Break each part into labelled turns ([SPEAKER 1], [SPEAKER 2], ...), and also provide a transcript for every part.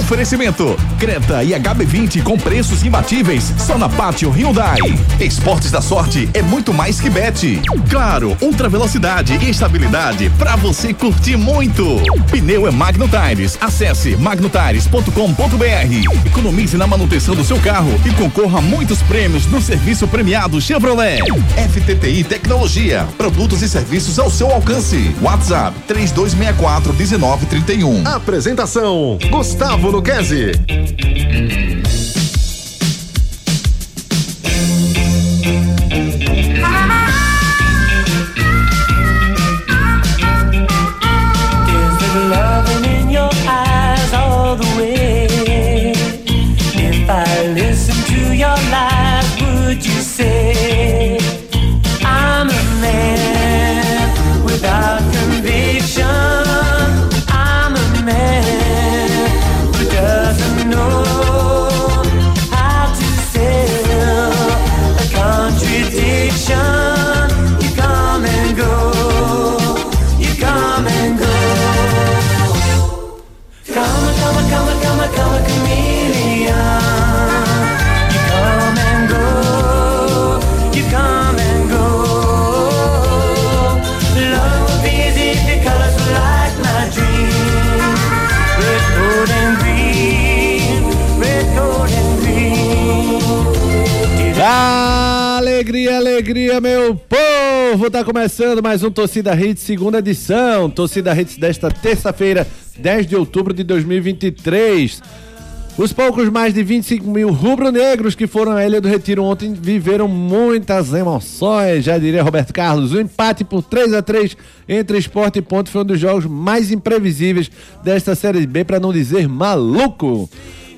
[SPEAKER 1] Oferecimento: Creta e HB20 com preços imbatíveis só na Pátio Hyundai. Esportes da Sorte é muito mais que bet. Claro, ultra velocidade e estabilidade para você curtir muito. Pneu é Magno Tires. Acesse magnotires.com.br. Economize na manutenção do seu carro e concorra a muitos prêmios no serviço premiado Chevrolet. FTTI Tecnologia, produtos e serviços ao seu alcance. WhatsApp 3264 1931.
[SPEAKER 2] Apresentação: Gustavo Luquezzi.
[SPEAKER 3] Alegria, alegria, meu povo! Tá começando mais um Torcida Hits, segunda edição. Torcida Hits desta terça-feira, 10 de outubro de 2023. Os poucos mais de 25 mil rubro-negros que foram à Ilha do Retiro ontem viveram muitas emoções, já diria Roberto Carlos. O empate por 3 a 3 entre Esporte e Ponte foi um dos jogos mais imprevisíveis desta Série B, para não dizer maluco.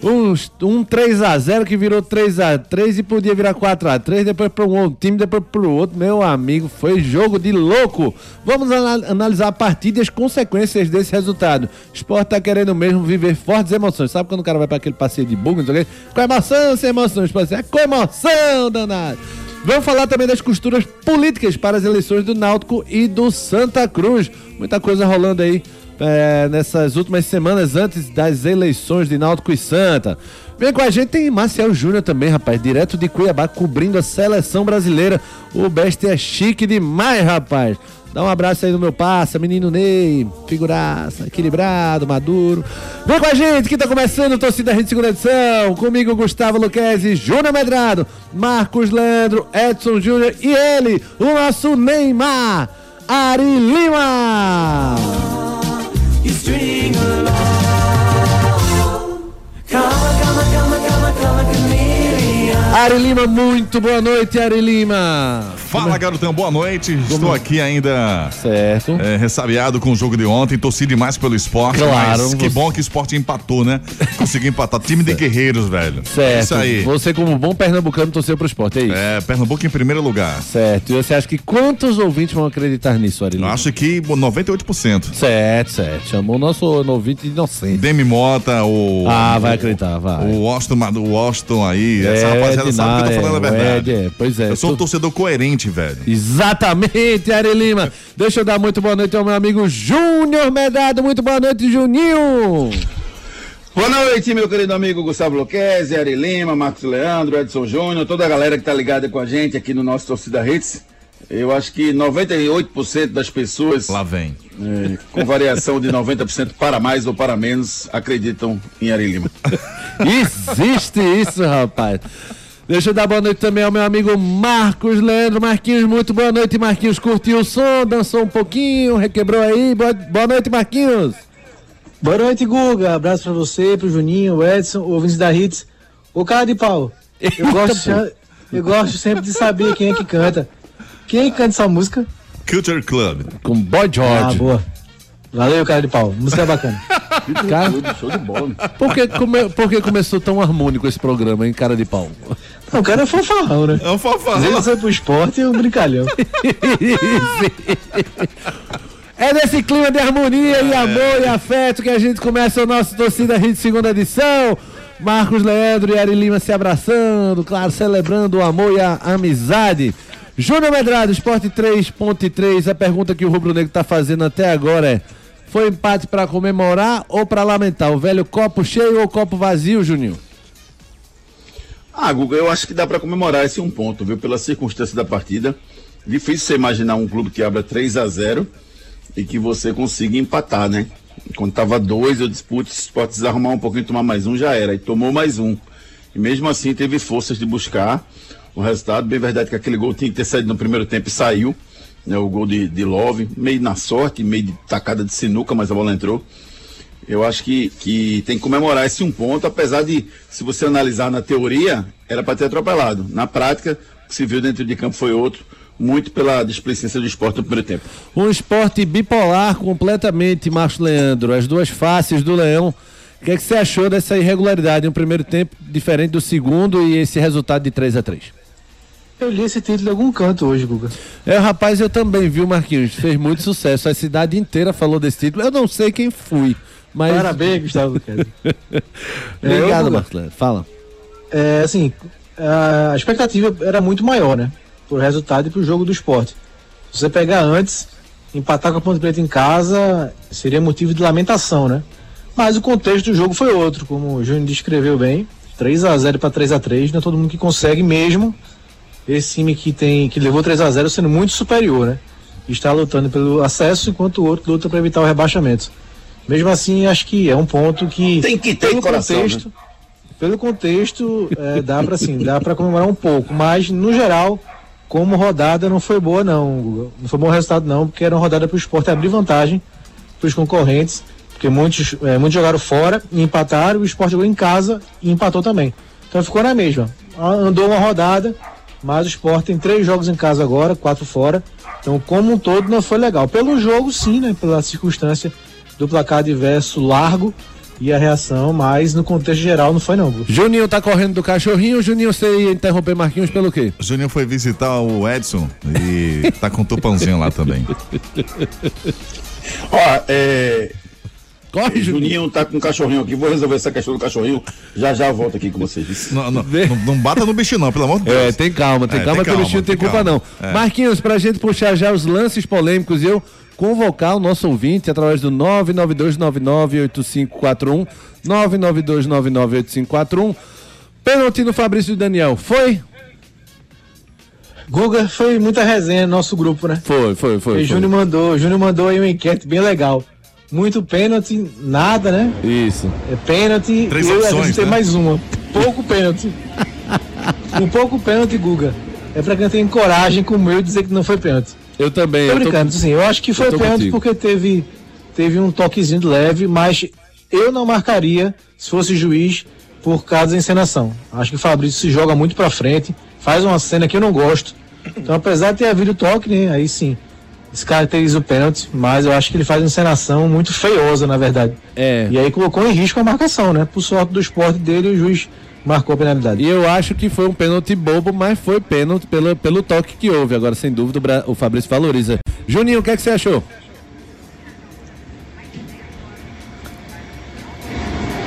[SPEAKER 3] Um, um 3 a 0 que virou 3 a 3 e podia virar 4 a 3 depois para um time, depois para o outro. Meu amigo, foi jogo de louco. Vamos ana- analisar a partida e as consequências desse resultado. O esporte tá querendo mesmo viver fortes emoções. Sabe quando o cara vai para aquele passeio de bug, não sei o quê? Com emoção, sem emoção. Esporte, é com emoção, danado. Vamos falar também das costuras políticas para as eleições do Náutico e do Santa Cruz. Muita coisa rolando aí é, nessas últimas semanas antes das eleições de Náutico e Santa. Vem com a gente, tem Marcel Júnior também, rapaz, direto de Cuiabá, cobrindo a seleção brasileira. O Best é chique demais, rapaz. Dá um abraço aí no meu passa, menino Ney, figuraça, equilibrado, maduro. Vem com a gente que tá começando o Torcida Rede Segunda Edição. Comigo, Gustavo Luquezzi, Júnior Medrado, Marcos Leandro, Edson Júnior e ele, o nosso Neymar, Ari Lima.
[SPEAKER 4] String come, come, come, come, chameleon.
[SPEAKER 3] Ari Lima, muito boa noite, Ari Lima.
[SPEAKER 1] Fala, garotão, boa noite. Estou aqui ainda
[SPEAKER 3] Certo.
[SPEAKER 1] é, ressabiado com o jogo de ontem. Torci demais pelo esporte,
[SPEAKER 3] Claro,
[SPEAKER 1] mas que
[SPEAKER 3] você-
[SPEAKER 1] bom que o esporte empatou, né? Conseguiu empatar. Time de guerreiros, velho.
[SPEAKER 3] Certo.
[SPEAKER 1] Isso aí.
[SPEAKER 3] Você, como bom pernambucano, torceu pro esporte, é isso?
[SPEAKER 1] É, Pernambuco em primeiro lugar.
[SPEAKER 3] Certo. E você acha que quantos ouvintes vão acreditar nisso, Ari
[SPEAKER 1] Eu
[SPEAKER 3] Lima?
[SPEAKER 1] acho que 98%.
[SPEAKER 3] Certo, certo. Chamou o nosso ouvinte de inocente.
[SPEAKER 1] Demi Mota, o.
[SPEAKER 3] Ah, vai acreditar, vai.
[SPEAKER 1] O Austin, o Austin aí, essa rapaziada sabe que eu tô falando a
[SPEAKER 3] é, o
[SPEAKER 1] verdade.
[SPEAKER 3] É, pois é.
[SPEAKER 1] Eu sou um torcedor coerente, velho.
[SPEAKER 3] Exatamente, Ari Lima. Deixa eu dar muito boa noite ao meu amigo Júnior Medrado. Muito boa noite, Juninho.
[SPEAKER 5] Boa noite, meu querido amigo Gustavo Luquezzi, Ari Lima, Marcos Leandro, Edson Júnior, toda a galera que tá ligada com a gente aqui no nosso Torcida Hits. Eu acho que 98% das pessoas,
[SPEAKER 1] Lá vem.
[SPEAKER 5] é, com variação de 90% para mais ou para menos, acreditam em Ari Lima.
[SPEAKER 3] Existe isso, rapaz. Deixa eu dar boa noite também ao meu amigo Marcos Leandro. Marquinhos, muito boa noite, Marquinhos. Curtiu o som, dançou um pouquinho, requebrou aí. Boa, boa noite, Marquinhos.
[SPEAKER 6] Boa noite, Guga. Abraço pra você, pro Juninho, o Edson, o ouvintes da Hits. Ô, cara de pau, eu gosto, eu gosto sempre de saber quem é que canta. Quem é que canta essa música?
[SPEAKER 1] Culture Club.
[SPEAKER 3] Com Boy
[SPEAKER 6] Ah,
[SPEAKER 3] George.
[SPEAKER 6] boa. Valeu, cara de pau. Música bacana.
[SPEAKER 3] Cara,
[SPEAKER 5] Show de bola.
[SPEAKER 3] por, que, come- por que começou tão harmônico esse programa, hein, cara de pau?
[SPEAKER 6] Não, o cara é fanfarrão, né?
[SPEAKER 1] É um fofão.
[SPEAKER 6] Ele foi pro esporte e um brincalhão.
[SPEAKER 3] É nesse clima de harmonia e amor e afeto que a gente começa o nosso Torcida Hit segunda edição. Marcos Leandro e Ari Lima se abraçando, claro, celebrando o amor e a amizade. Júnior Medrado, Esporte 3.3. A pergunta que o Rubro Negro tá fazendo até agora é: Foi empate pra comemorar ou pra lamentar? O velho copo cheio ou copo vazio, Juninho?
[SPEAKER 5] Ah, Guga, eu acho que dá para comemorar esse um ponto, viu? Pela circunstância da partida. Difícil você imaginar um clube que abra 3 a 0 e que você consiga empatar, né? Quando tava dois, eu disputo, se pode desarrumar um pouquinho, tomar mais um, já era. E tomou mais um. E mesmo assim teve forças de buscar o resultado. Bem verdade que aquele gol tinha que ter saído no primeiro tempo e saiu. Né, o gol de, de Love, meio na sorte, meio de tacada de sinuca, mas a bola entrou. Eu acho que, que tem que comemorar esse um ponto, apesar de, se você analisar na teoria, era para ter atropelado. Na prática, o que se viu dentro de campo foi outro, muito pela displicência do esporte no primeiro tempo.
[SPEAKER 3] Um esporte bipolar completamente, Márcio Leandro. As duas faces do Leão. O que, é que você achou dessa irregularidade no primeiro tempo, diferente do segundo e esse resultado de 3 a 3
[SPEAKER 6] Eu li esse título em algum canto hoje, Guga.
[SPEAKER 3] É, rapaz, eu também, viu, Marquinhos? Fez muito sucesso. A cidade inteira falou desse título. Eu não sei quem fui, mas.
[SPEAKER 6] Parabéns, Gustavo.
[SPEAKER 3] Obrigado. Márcio Leandro. Fala.
[SPEAKER 6] é, assim, a expectativa era muito maior, né? Pro resultado e pro jogo do esporte. Se você pegar antes, empatar com a Ponte Preta em casa seria motivo de lamentação, né? Mas o contexto do jogo foi outro, como o Júnior descreveu bem. 3 a 0 para 3 a 3 não é todo mundo que consegue mesmo. Esse time que tem que levou 3 a 0 sendo muito superior, né? Está lutando pelo acesso enquanto o outro luta para evitar o rebaixamento. Mesmo assim, acho que é um ponto que
[SPEAKER 5] Tem que ter
[SPEAKER 6] pelo
[SPEAKER 5] coração,
[SPEAKER 6] contexto, pelo contexto, é, dá para sim, dá para comemorar um pouco, mas no geral, como rodada não foi boa não, Guga. não foi bom resultado não, porque era uma rodada para o esporte abrir vantagem para os concorrentes, porque muitos, é, muitos jogaram fora e empataram, o esporte jogou em casa e empatou também. Então ficou na mesma. Andou uma rodada, mas o esporte tem três jogos em casa agora, quatro fora. Então, como um todo, não foi legal. Pelo jogo, sim, né? Pela circunstância do placar adverso largo e a reação, mas no contexto geral não foi não, Guga.
[SPEAKER 3] Juninho tá correndo do cachorrinho. Juninho, você ia interromper Marquinhos pelo quê?
[SPEAKER 1] O Juninho foi visitar o Edson e tá com o tupãozinho lá também.
[SPEAKER 5] Ó, é,
[SPEAKER 3] Corre, Juninho.
[SPEAKER 5] Juninho tá com um cachorrinho aqui, vou resolver essa questão do cachorrinho. Já já volto aqui com vocês.
[SPEAKER 1] Não, não, não, não bata no bicho não, pelo amor de Deus.
[SPEAKER 3] É, tem calma, tem
[SPEAKER 1] É,
[SPEAKER 3] calma
[SPEAKER 1] tem
[SPEAKER 3] que o
[SPEAKER 1] calma,
[SPEAKER 3] bichinho tem
[SPEAKER 1] tem
[SPEAKER 3] culpa
[SPEAKER 1] calma.
[SPEAKER 3] não.
[SPEAKER 1] É.
[SPEAKER 3] Marquinhos, pra gente puxar já os lances polêmicos e eu convocar o nosso ouvinte através do 992998541, 992998541. Pênalti no Fabrício Daniel, foi?
[SPEAKER 6] Guga foi muita resenha no nosso grupo, né?
[SPEAKER 3] Foi, foi, foi.
[SPEAKER 6] E
[SPEAKER 3] foi.
[SPEAKER 6] Júnior mandou, Júnior mandou aí uma enquete bem legal. Muito pênalti, nada, né?
[SPEAKER 3] Isso.
[SPEAKER 6] É pênalti.
[SPEAKER 1] Três
[SPEAKER 6] e eu
[SPEAKER 1] opções,
[SPEAKER 6] acrescentei
[SPEAKER 1] né?
[SPEAKER 6] mais uma. Pouco pênalti. um pouco pênalti, Guga. É pra quem tem coragem como eu dizer que não foi pênalti.
[SPEAKER 3] Eu também.
[SPEAKER 6] Tô
[SPEAKER 3] eu tô-
[SPEAKER 6] assim, eu acho que foi
[SPEAKER 3] eu
[SPEAKER 6] pênalti
[SPEAKER 3] contigo.
[SPEAKER 6] porque teve, teve um toquezinho de leve, mas eu não marcaria se fosse juiz por causa da encenação. Acho que o Fabrício se joga muito pra frente, faz uma cena que eu não gosto. Então, apesar de ter havido toque, né, aí sim, descaracteriza o pênalti, mas eu acho que ele faz uma encenação muito feiosa, na verdade.
[SPEAKER 3] É.
[SPEAKER 6] E aí colocou em risco a marcação, né? Por sorte do esporte dele, o juiz marcou a penalidade.
[SPEAKER 3] E eu acho que foi um pênalti bobo, mas foi pênalti pelo, pelo toque que houve. Agora, sem dúvida, o, Fabrício valoriza. Juninho, o que, é que você achou?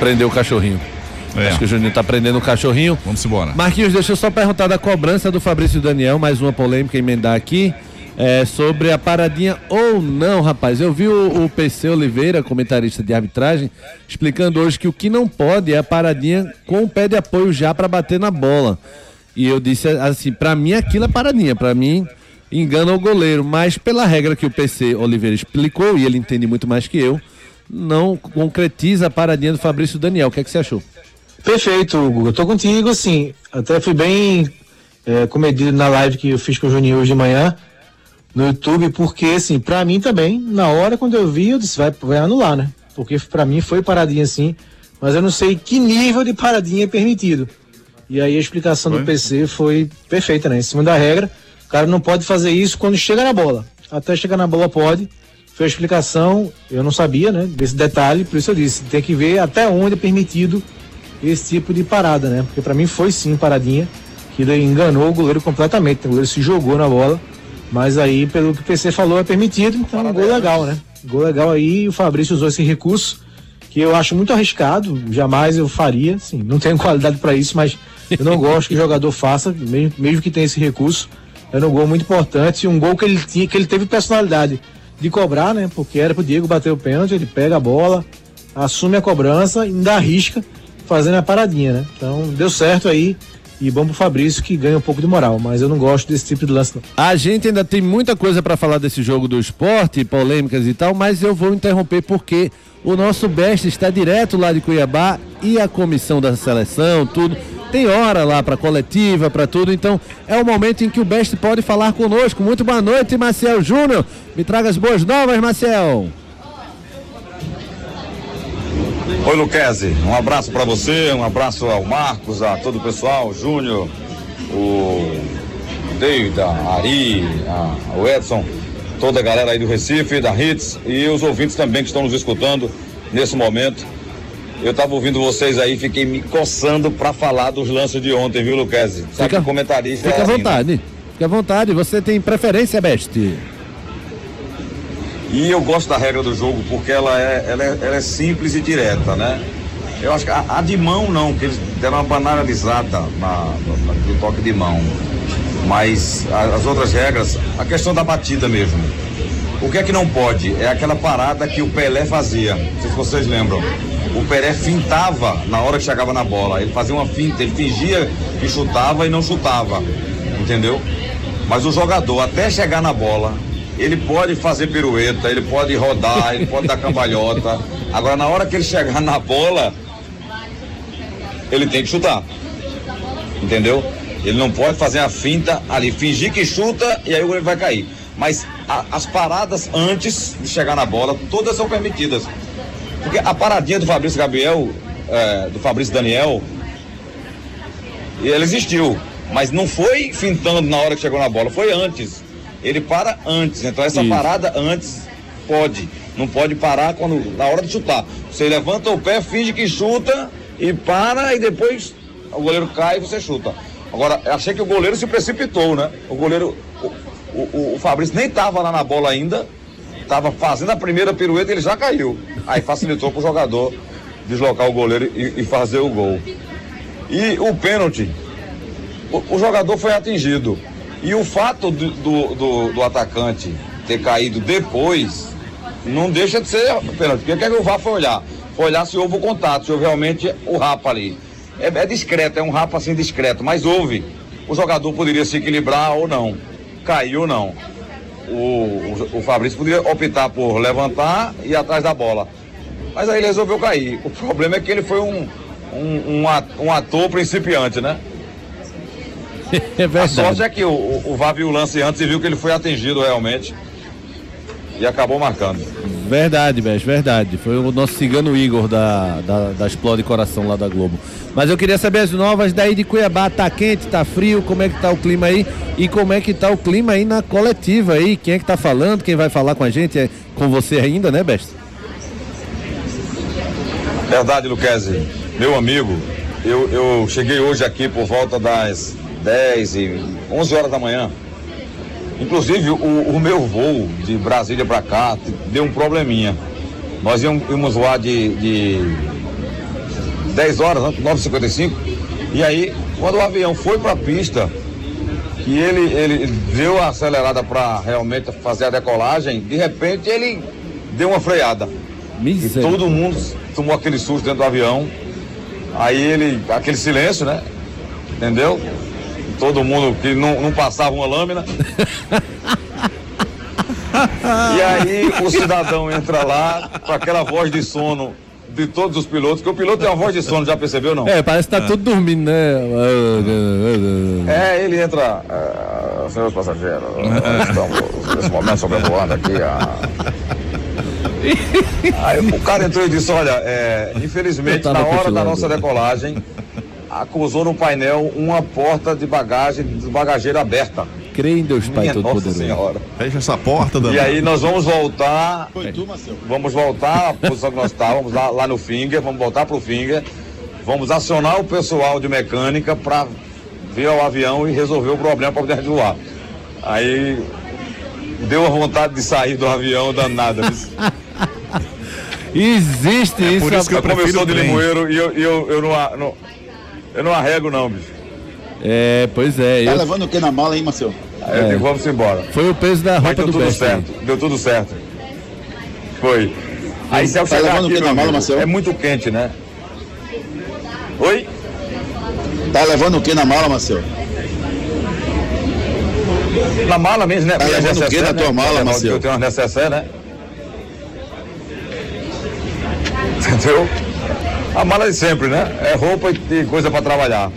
[SPEAKER 3] Prendeu o cachorrinho.
[SPEAKER 1] É.
[SPEAKER 3] Acho que o Juninho tá prendendo o cachorrinho.
[SPEAKER 1] Vamos embora.
[SPEAKER 3] Marquinhos, deixa eu só perguntar da cobrança do Fabrício Daniel, mais uma polêmica emendar aqui. É, sobre a paradinha ou não, rapaz. Eu vi o, o PC Oliveira, comentarista de arbitragem, explicando hoje que o que não pode é a paradinha com o pé de apoio já para bater na bola. E eu disse assim, pra mim aquilo é paradinha, pra mim engana o goleiro, mas pela regra que o PC Oliveira explicou, e ele entende muito mais que eu, não concretiza a paradinha do Fabrício Daniel. O que é que você achou?
[SPEAKER 6] Perfeito, Guga. Eu tô contigo, assim. Até fui bem é, comedido na live que eu fiz com o Juninho hoje de manhã no YouTube, porque, assim, pra mim também, na hora quando eu vi, eu disse, vai, vai anular, né? Porque pra mim foi paradinha assim, mas eu não sei que nível de paradinha é permitido. E aí a explicação do PC foi perfeita, né? Em cima da regra, o cara não pode fazer isso quando chega na bola. Até chegar na bola pode. Foi a explicação, eu não sabia, né? Desse detalhe, por isso eu disse, tem que ver até onde é permitido esse tipo de parada, né? Porque pra mim foi sim paradinha, que daí enganou o goleiro completamente. O goleiro se jogou na bola, mas aí, pelo que o PC falou, é permitido, então um gol legal, né? Gol legal aí, o Fabrício usou esse recurso, que eu acho muito arriscado, jamais eu faria, sim, não tenho qualidade pra isso, mas eu não gosto que o jogador faça, mesmo, mesmo que tenha esse recurso. É um gol muito importante, um gol que ele tinha, que ele teve personalidade de cobrar, né? Porque era pro Diego bater o pênalti, ele pega a bola, assume a cobrança e ainda arrisca fazendo a paradinha, né? Então deu certo aí. E bom pro Fabrício que ganha um pouco de moral, mas eu não gosto desse tipo de lance. Não.
[SPEAKER 3] A gente ainda tem muita coisa para falar desse jogo do esporte, polêmicas e tal, mas eu vou interromper porque o nosso Best está direto lá de Cuiabá e a comissão da seleção, tudo. Tem hora lá para coletiva, para tudo, então é o momento em que o Best pode falar conosco. Muito boa noite, Marcel Júnior. Me traga as boas novas, Marcel.
[SPEAKER 7] Oi, Luquezzi. Um abraço para você, um abraço ao Marcos, a todo o pessoal, o Júnior, o David, a Ari, a, o Edson, toda a galera aí do Recife, da Hits e os ouvintes também que estão nos escutando nesse momento. Eu estava ouvindo vocês aí, fiquei me coçando para falar dos lances de ontem, viu, Luquezzi? Sabe
[SPEAKER 3] Fica-
[SPEAKER 7] que comentarista
[SPEAKER 3] Fica
[SPEAKER 7] é
[SPEAKER 3] à
[SPEAKER 7] assim, né?
[SPEAKER 3] vontade. Fica à vontade. Você tem preferência, Best?
[SPEAKER 7] E eu gosto da regra do jogo porque ela é, ela é, ela é simples e direta, né? Eu acho que a, a de mão não, que eles deram uma banalizada na, na, no toque de mão. Mas a- as outras regras, a questão da batida mesmo. O que é que não pode? É aquela parada que o Pelé fazia. Não sei se vocês lembram. O Pelé fintava na hora que chegava na bola. Ele fazia uma finta, ele fingia que chutava e não chutava. Entendeu? Mas o jogador, até chegar na bola, ele pode fazer pirueta, ele pode rodar, ele pode dar cambalhota. Agora, na hora que ele chegar na bola, ele tem que chutar. Entendeu? Ele não pode fazer a finta ali, fingir que chuta e aí o goleiro vai cair. Mas a- as paradas antes de chegar na bola, todas são permitidas. Porque a paradinha do Fabrício Gabriel, é, do Fabrício Daniel, ele existiu. Mas não foi fintando na hora que chegou na bola, foi antes. Ele para antes. Então essa
[SPEAKER 3] Isso.
[SPEAKER 7] parada antes pode. Não pode parar quando, na hora de chutar. Você levanta o pé, finge que chuta e para e depois o goleiro cai e você chuta. Agora, achei que o goleiro se precipitou, né? O goleiro. O, o, o Fabrício nem estava lá na bola ainda. Estava fazendo a primeira pirueta e ele já caiu. Aí facilitou para o jogador deslocar o goleiro e, e fazer o gol. E o pênalti, o, o jogador foi atingido. E o fato do, do, do- do atacante ter caído depois não deixa de ser pênalti. Porque o que, é que o VAR foi olhar? Foi olhar se houve o contato, se houve realmente o rapa ali. É, é discreto, é um rapa assim discreto, mas houve. O jogador poderia se equilibrar ou não, cair ou não. O, o, o Fabrício poderia optar por levantar e ir atrás da bola. Mas aí ele resolveu cair. O problema é que ele foi um, um, um ator principiante, né?
[SPEAKER 3] É
[SPEAKER 7] A sorte
[SPEAKER 3] verdade.
[SPEAKER 7] é que o, o, o VAR viu o lance antes e viu que ele foi atingido realmente. E acabou marcando.
[SPEAKER 3] Verdade, Best, verdade. Foi o nosso cigano Igor da, da, da Explode Coração lá da Globo. Mas eu queria saber as novas daí de Cuiabá. Tá quente, tá frio? Como é que tá o clima aí? E como é que tá o clima aí na coletiva aí? Quem é que tá falando? Quem vai falar com a gente? É com você ainda, né, Best?
[SPEAKER 7] Verdade, Luquezzi. Meu amigo, eu, eu cheguei hoje aqui por volta das 10 e 11 horas da manhã. Inclusive, o, o meu voo de Brasília para cá deu um probleminha. Nós íamos, íamos voar de, de 10 horas, né, 9h55. E aí, quando o avião foi para a pista, que ele, ele deu a acelerada para realmente fazer a decolagem, de repente ele deu uma freada. E
[SPEAKER 3] Miséria.
[SPEAKER 7] todo mundo tomou aquele susto dentro do avião. Aí ele, aquele silêncio, né? Entendeu? Todo mundo que não, não passava uma lâmina. e aí o cidadão entra lá com aquela voz de sono de todos os pilotos, que o piloto tem uma voz de sono, já percebeu não?
[SPEAKER 3] É, parece que tá tudo dormindo, né?
[SPEAKER 7] É, ele entra, é, senhores passageiros, nós estamos nesse momento sobrevoando aqui a. Aí o cara entrou e disse, olha, é, infelizmente
[SPEAKER 3] tava
[SPEAKER 7] na hora da nossa decolagem acusou no painel uma porta de bagagem do bagageiro aberta.
[SPEAKER 3] Crê em Deus Pai
[SPEAKER 7] Minha Nossa
[SPEAKER 3] Todo-Poderoso.
[SPEAKER 7] Senhora.
[SPEAKER 2] Fecha essa porta,
[SPEAKER 7] E
[SPEAKER 2] Danilo.
[SPEAKER 7] aí nós vamos voltar. Vamos voltar à posição que nós estávamos, lá, lá no Finger, vamos voltar pro Finger. Vamos acionar o pessoal de mecânica para vir ao avião e resolver o problema para poder voar. Aí deu a vontade de sair do avião danada.
[SPEAKER 3] Existe isso.
[SPEAKER 2] por isso que eu
[SPEAKER 7] Como eu
[SPEAKER 2] prefiro
[SPEAKER 7] de. Limoeiro e eu, e eu, eu, não, eu não arrego não, bicho.
[SPEAKER 3] É, pois é.
[SPEAKER 8] Tá
[SPEAKER 3] eu-
[SPEAKER 8] levando o que na mala, hein, Marcelo?
[SPEAKER 7] Aí eu digo, vamos embora.
[SPEAKER 3] Foi o peso da
[SPEAKER 7] Mas
[SPEAKER 3] roupa
[SPEAKER 7] deu
[SPEAKER 3] do
[SPEAKER 7] tudo
[SPEAKER 3] Best. aí.
[SPEAKER 7] certo, deu tudo certo. Foi. Aí se eu
[SPEAKER 5] Tá
[SPEAKER 7] chegar
[SPEAKER 5] levando o
[SPEAKER 7] aqui,
[SPEAKER 5] que na mala, Marcelo?
[SPEAKER 7] é muito quente, né? Oi?
[SPEAKER 5] Tá levando o que na mala, Marcelo?
[SPEAKER 7] Na mala mesmo, né?
[SPEAKER 5] Tá
[SPEAKER 7] Minha
[SPEAKER 5] levando o quê
[SPEAKER 7] necessaire,
[SPEAKER 5] na tua
[SPEAKER 7] né?
[SPEAKER 5] mala,
[SPEAKER 7] Eu
[SPEAKER 5] Marcelo?
[SPEAKER 7] tenho uma necessaire, né? Entendeu? A mala de sempre, né? É roupa e coisa pra trabalhar.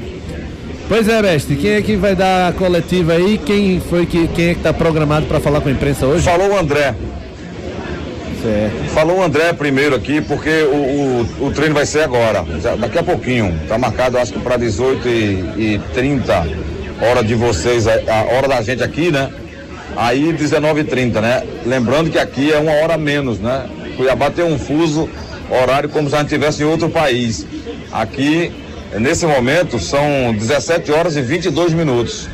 [SPEAKER 3] Pois é, Mestre, quem é que vai dar a coletiva aí? Quem foi que quem é que tá programado para falar com a imprensa hoje?
[SPEAKER 7] Falou o André.
[SPEAKER 3] Certo.
[SPEAKER 7] Falou o André primeiro aqui, porque o, o, o treino vai ser agora, já- daqui a pouquinho. Tá marcado, acho que para 18 e, e 30 hora de vocês, a, a hora da gente aqui, né? Aí 19 e 30 né? Lembrando que aqui é uma hora menos, né? Cuiabá tem um fuso horário como se a gente estivesse em outro país. Aqui, nesse momento, são 17 horas e 22 minutos.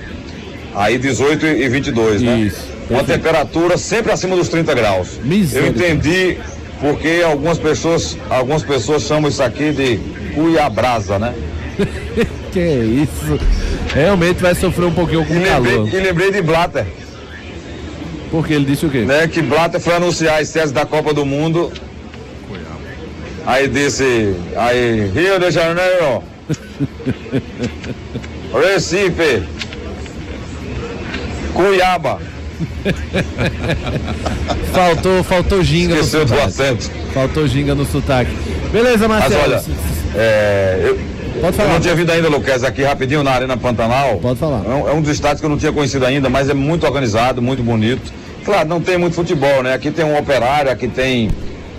[SPEAKER 7] Aí 18 e 22, né?
[SPEAKER 3] Isso,
[SPEAKER 7] Uma
[SPEAKER 3] perfeito.
[SPEAKER 7] temperatura sempre acima dos 30 graus. Eu
[SPEAKER 3] Misericórdia.
[SPEAKER 7] entendi porque algumas pessoas, algumas pessoas chamam isso aqui de cuiabrasa, né?
[SPEAKER 3] Que isso? Realmente vai sofrer um pouquinho com
[SPEAKER 7] E
[SPEAKER 3] o calor.
[SPEAKER 7] e lembrei de Blatter,
[SPEAKER 3] Porque ele disse o quê?
[SPEAKER 7] né? Que Blatter foi anunciar as séries da Copa do Mundo. Aí disse, aí, Rio de Janeiro, Recife, Cuiaba,
[SPEAKER 3] Faltou, faltou ginga no
[SPEAKER 7] esqueceu do
[SPEAKER 3] sotaque.
[SPEAKER 7] acento.
[SPEAKER 3] Faltou ginga no sotaque. Beleza,
[SPEAKER 7] Mas
[SPEAKER 3] Marcelo.
[SPEAKER 7] olha, é, eu,
[SPEAKER 3] Pode
[SPEAKER 7] eu
[SPEAKER 3] falar.
[SPEAKER 7] não tinha vindo ainda, Luquez, aqui rapidinho na Arena Pantanal.
[SPEAKER 3] Pode falar.
[SPEAKER 7] É um, é um dos estádios que eu não tinha conhecido ainda, mas é muito organizado, muito bonito. Claro, não tem muito futebol, né? Aqui tem um operário, aqui tem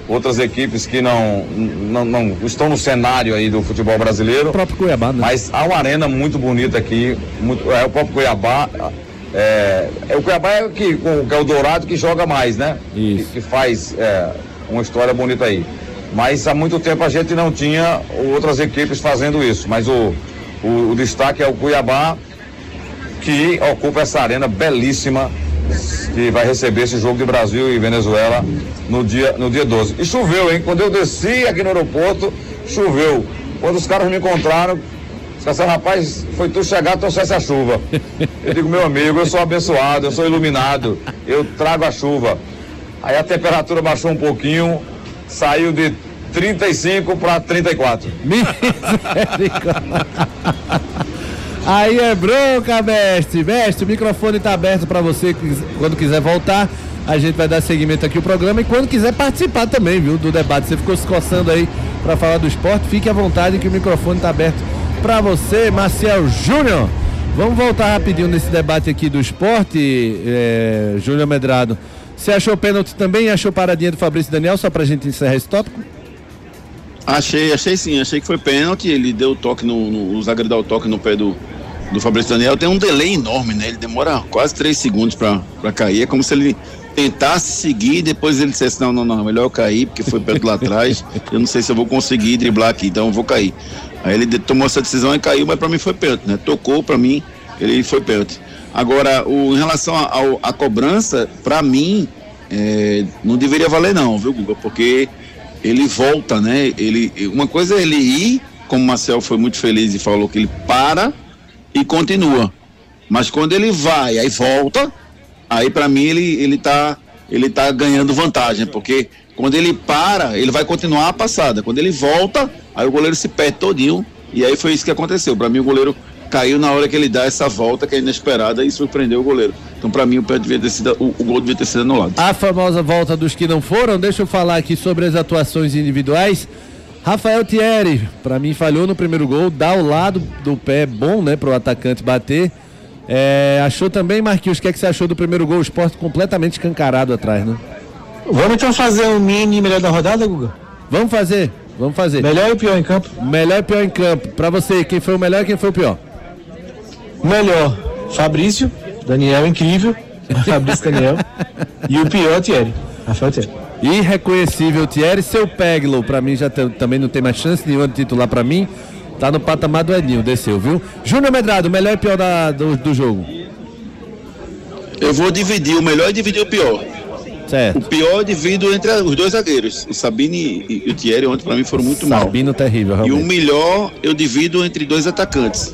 [SPEAKER 7] outras equipes que não, não, não estão no cenário aí do futebol
[SPEAKER 3] O
[SPEAKER 7] brasileiro.
[SPEAKER 3] próprio Cuiabá, né?
[SPEAKER 7] Mas há uma arena muito bonita aqui, muito, é o próprio Cuiabá. É, é o Cuiabá é, o que, com- que é o Dourado que joga mais, né?
[SPEAKER 3] Isso.
[SPEAKER 7] Que, que faz é, uma história bonita aí. Mas há muito tempo a gente não tinha outras equipes fazendo isso. Mas o, o, o destaque é o Cuiabá, que ocupa essa arena belíssima, que vai receber esse jogo de Brasil e Venezuela no dia, no dia 12. E choveu, hein? Quando eu desci aqui no aeroporto, choveu. Quando os caras me encontraram, Disse, rapaz, foi tu chegar, trouxesse a chuva. Eu digo, meu amigo, eu sou abençoado, eu sou iluminado, eu trago a chuva. Aí a temperatura baixou um pouquinho, saiu de 35 para 34.
[SPEAKER 3] Misericórdia. Aí é bronca, mestre. Mestre, o microfone tá aberto para você quando quiser voltar. A gente vai dar seguimento aqui ao programa e quando quiser participar também, viu, do debate. Você ficou se coçando aí para falar do esporte, fique à vontade que o microfone tá aberto para você, Marcel Júnior. Vamos voltar rapidinho nesse debate aqui do esporte, é, Júnior Medrado. Você achou pênalti também achou paradinha do Fabrício Daniel, só pra gente encerrar esse tópico?
[SPEAKER 5] Achei, achei sim, achei que foi pênalti. Ele deu o toque no, no o zagueiro dá o toque no pé do, do Fabrício Daniel. Tem um delay enorme, né? Ele demora quase três segundos pra cair. É como se ele tentasse seguir depois ele dissesse: Não, não, não, melhor eu cair, porque foi perto lá atrás. Eu não sei se eu vou conseguir driblar aqui, então eu vou cair. Aí ele tomou essa decisão e caiu, mas pra mim foi pênalti, né? Tocou pra mim, ele foi pênalti. Agora, o, em relação à cobrança, pra mim, é, não deveria valer não, viu, Guga? Porque ele volta, né? Ele, uma coisa é ele ir, como o Marcel foi muito feliz e falou que ele para e continua. Mas quando ele vai, aí volta, aí pra mim ele, ele tá ele tá ganhando vantagem, porque quando ele para, ele vai continuar a passada. Quando ele volta, aí o goleiro se perde todinho, e aí foi isso que aconteceu. Pra mim o goleiro caiu na hora que ele dá essa volta que é inesperada e surpreendeu o goleiro. Então pra mim o, pé devia ter sido, o, o gol devia ter sido anulado.
[SPEAKER 3] A famosa volta dos que não foram, deixa eu falar aqui sobre as atuações individuais. Rafael Thierry, pra mim falhou no primeiro gol, dá o lado do pé bom, né, pro atacante bater. É, achou também, Marquinhos, o que, é que você achou do primeiro gol? O esporte completamente escancarado atrás, né?
[SPEAKER 6] Vamos então fazer um mini melhor da rodada, Guga?
[SPEAKER 3] Vamos fazer, vamos fazer.
[SPEAKER 6] Melhor e pior em campo?
[SPEAKER 3] Melhor e pior em campo. Pra você, quem foi o melhor e quem foi o pior?
[SPEAKER 6] Melhor, Fabrício, Daniel incrível, Fabrício Daniel. E o pior, Thierry, Rafael Thierry.
[SPEAKER 3] Irreconhecível Thierry, seu Peglo, pra mim já também não tem mais chance nenhuma de titular pra mim. Tá no patamar do Edinho, desceu, viu? Júnior Medrado, melhor e pior da- do, do jogo.
[SPEAKER 5] Eu vou dividir o melhor e dividir o pior. O
[SPEAKER 3] Certo.
[SPEAKER 5] pior eu divido entre os dois zagueiros. O Sabine e, o Thierry ontem pra mim foram muito mal.
[SPEAKER 3] Sabino terrível,
[SPEAKER 5] E o
[SPEAKER 3] realmente.
[SPEAKER 5] melhor eu divido entre dois atacantes.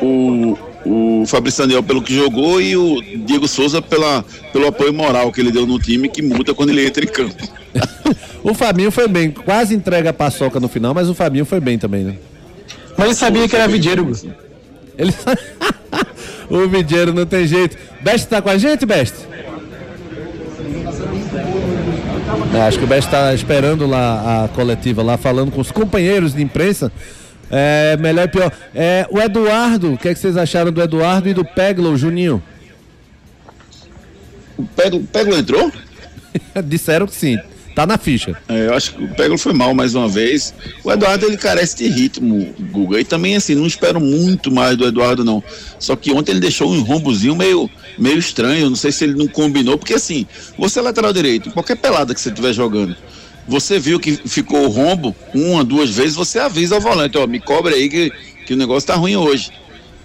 [SPEAKER 5] O, o Fabrício Daniel pelo que jogou e o Diego Souza pela, pelo apoio moral que ele deu no time que muda quando ele entra em campo.
[SPEAKER 3] O Fabinho foi bem, quase entrega a paçoca no final, mas o Fabinho foi bem também, né?
[SPEAKER 6] Mas ele sabia que era Guga.
[SPEAKER 3] Ele... o Vidieiro não tem jeito. Best tá com a gente, Best? É, acho que o Best tá esperando lá a coletiva, lá falando com os companheiros de imprensa. É, melhor e pior. É, o Eduardo, o que, é que vocês acharam do Eduardo e do Peglo, Juninho?
[SPEAKER 5] O Peglo, Peglo entrou?
[SPEAKER 3] Disseram que sim. Tá na ficha.
[SPEAKER 5] É, eu acho que o Peglo foi mal mais uma vez. O Eduardo ele carece de ritmo, Guga. E também assim, não espero muito mais do Eduardo, não. Só que ontem ele deixou um rombozinho meio, meio estranho. Não sei se ele não combinou, porque assim, você é lateral direito, qualquer pelada que você estiver jogando. Você viu que ficou o rombo uma, duas vezes, você avisa ao volante, ó, me cobre aí que, que o negócio tá ruim hoje.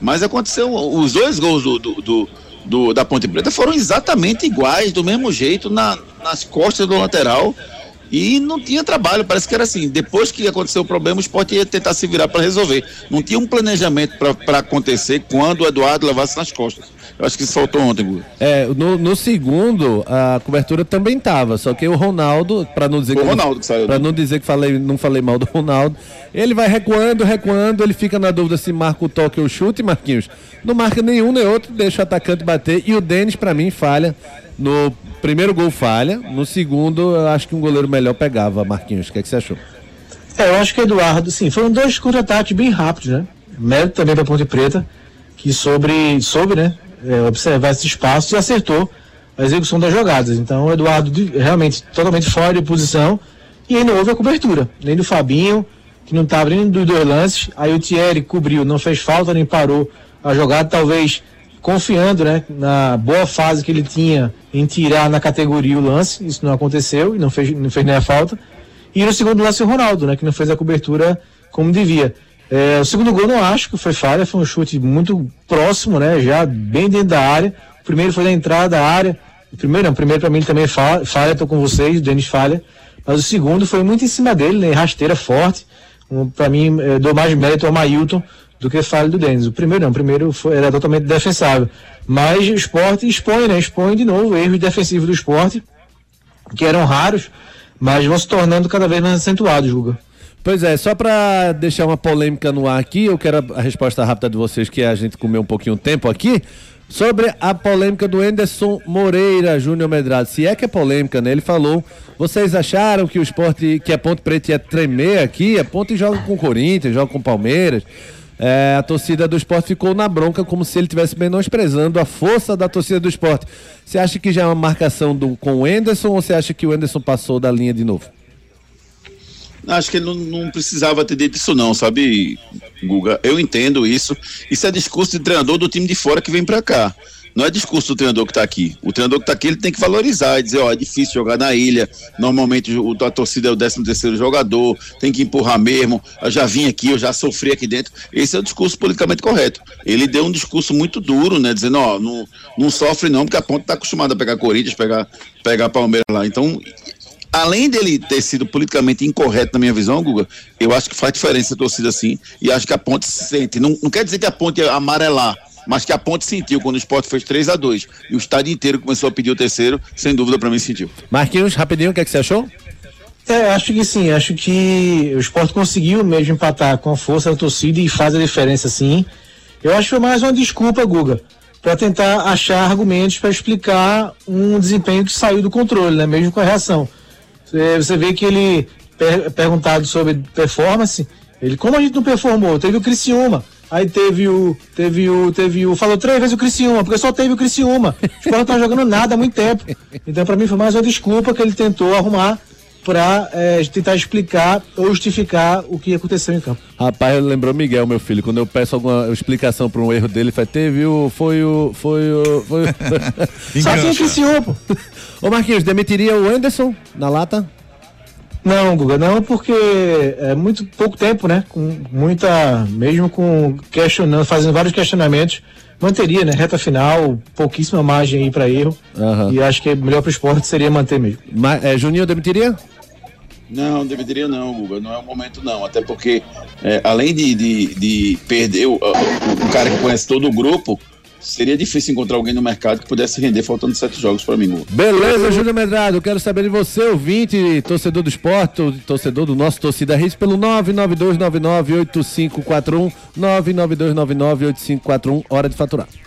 [SPEAKER 5] Mas aconteceu, os dois gols do, do, do- do- da Ponte Preta foram exatamente iguais, do mesmo jeito, na, nas costas do lateral. E não tinha trabalho, parece que era assim. Depois que aconteceu o problema, o esporte ia tentar se virar para resolver. Não tinha um planejamento para acontecer quando o Eduardo levasse nas costas. Eu acho que isso faltou ontem, Guga.
[SPEAKER 3] É, no, no segundo, a cobertura também tava, só que o Ronaldo, pra não dizer que
[SPEAKER 5] o
[SPEAKER 3] não-
[SPEAKER 5] Ronaldo que saiu,
[SPEAKER 3] Pra
[SPEAKER 5] né?
[SPEAKER 3] não dizer que falei, não falei mal do Ronaldo, ele vai recuando, recuando, ele fica na dúvida se marca o toque ou o chute, Marquinhos. Não marca nenhum nem outro, deixa o atacante bater e o Denis pra mim falha. No primeiro gol falha, no segundo eu acho que um goleiro melhor pegava, Marquinhos. O que, é que você achou?
[SPEAKER 6] É, eu acho que Eduardo, sim, foram dois contra-ataques bem rápidos, né? Mérito também para Ponte Preta, que sobre, soube, né? é, observar esse espaço e acertou a execução das jogadas. Então o Eduardo realmente totalmente fora de posição e não houve a cobertura, nem do Fabinho, que não estava nem dos dois lances. Aí o Thierry cobriu, não fez falta nem parou a jogada, talvez confiando né, na boa fase que ele tinha em tirar na categoria o lance. Isso não aconteceu e não fez, não fez nem a falta. E no segundo lance o Ronaldo, né, que não fez a cobertura como devia. É, o segundo gol não acho que foi falha, foi um chute muito próximo, né, já bem dentro da área. O primeiro foi da entrada da área. O primeiro não, o primeiro para mim também falha, falha, tô com vocês, o Denis falha. Mas o segundo foi muito em cima dele, né, rasteira forte. Um, para mim, eh, dou mais mérito ao Mailton do que falha do Denis. O primeiro não, o primeiro foi, era totalmente defensável. Mas o esporte expõe, né, expõe de novo erros defensivos do esporte, que eram raros, mas vão se tornando cada vez mais acentuados, Guga.
[SPEAKER 3] Pois é, só pra deixar uma polêmica no ar aqui, eu quero a resposta rápida de vocês, que a gente comeu um pouquinho de tempo aqui, sobre a polêmica do Anderson Moreira Júnior Medrado. Se é que é polêmica, né? Ele falou, vocês acharam que o esporte, que a Ponte Preta ia tremer aqui? A Ponte joga com o Corinthians, joga com o Palmeiras. É, a torcida do esporte ficou na bronca como se ele estivesse menosprezando a força da torcida do esporte. Você acha que já é uma marcação do, com o Anderson ou você acha que o Anderson passou da linha de novo?
[SPEAKER 5] Acho que ele não, não precisava ter dito isso não, sabe, Guga? Eu entendo isso. Isso é discurso de treinador do time de fora que vem pra cá. Não é discurso do treinador que tá aqui. O treinador que tá aqui, ele tem que valorizar e dizer, ó, é difícil jogar na ilha. Normalmente o, a torcida é o 13 terceiro jogador, tem que empurrar mesmo. Eu já vim aqui, eu já sofri aqui dentro. Esse é o discurso politicamente correto. Ele deu um discurso muito duro, né? Dizendo, ó, não, não sofre não, porque a ponta tá acostumada a pegar Corinthians, pegar, pegar Palmeiras lá. Então, além dele ter sido politicamente incorreto na minha visão, Guga, eu acho que faz diferença a torcida assim, e acho que a ponte se sente. Não, não quer dizer que a ponte ia amarelar, mas que a ponte sentiu quando o esporte fez 3 a 2 e o estádio inteiro começou a pedir o terceiro, sem dúvida para mim sentiu.
[SPEAKER 3] Marquinhos, rapidinho, o que, é que você achou?
[SPEAKER 6] É, acho que sim, acho que o esporte conseguiu mesmo empatar com a força da torcida e faz a diferença sim. Eu acho que foi mais uma desculpa, Guga, para tentar achar argumentos para explicar um desempenho que saiu do controle, né? Mesmo com a reação. Você, vê que ele, per- perguntado sobre performance, ele, como a gente não performou? Teve o Criciúma, aí teve o, teve o, teve o, falou três vezes o Criciúma, porque só teve o Criciúma. O esporte não tá jogando nada há muito tempo. Então, para mim, foi mais uma desculpa que ele tentou arrumar para tentar explicar ou justificar o que aconteceu em campo.
[SPEAKER 3] Rapaz, lembrou Miguel, meu filho. Quando eu peço alguma explicação para um erro dele, ele fala, teve o. Foi o. Foi o. Foi o...
[SPEAKER 6] Só tinha Criciúma, pô.
[SPEAKER 3] Ô Marquinhos, demitiria o Anderson na lata?
[SPEAKER 6] Não, Guga, não, porque é muito pouco tempo, né? Com muita, mesmo com questionando, fazendo vários questionamentos, manteria, né? Reta final, pouquíssima margem aí para erro.
[SPEAKER 3] Aham.
[SPEAKER 6] E acho que melhor para o esporte seria manter mesmo.
[SPEAKER 3] Ma é, Juninho demitiria?
[SPEAKER 5] Não, deveria não, Guga, não é o momento não, até porque é, além de, de, de perder o, o- o cara que conhece todo o grupo, seria difícil encontrar alguém no mercado que pudesse render faltando sete jogos para mim.
[SPEAKER 3] Beleza, Júlio Medrado, quero saber de você, ouvinte, torcedor do esporte, torcedor do nosso Torcida Hits, pelo 992998541, 992998541, hora de faturar.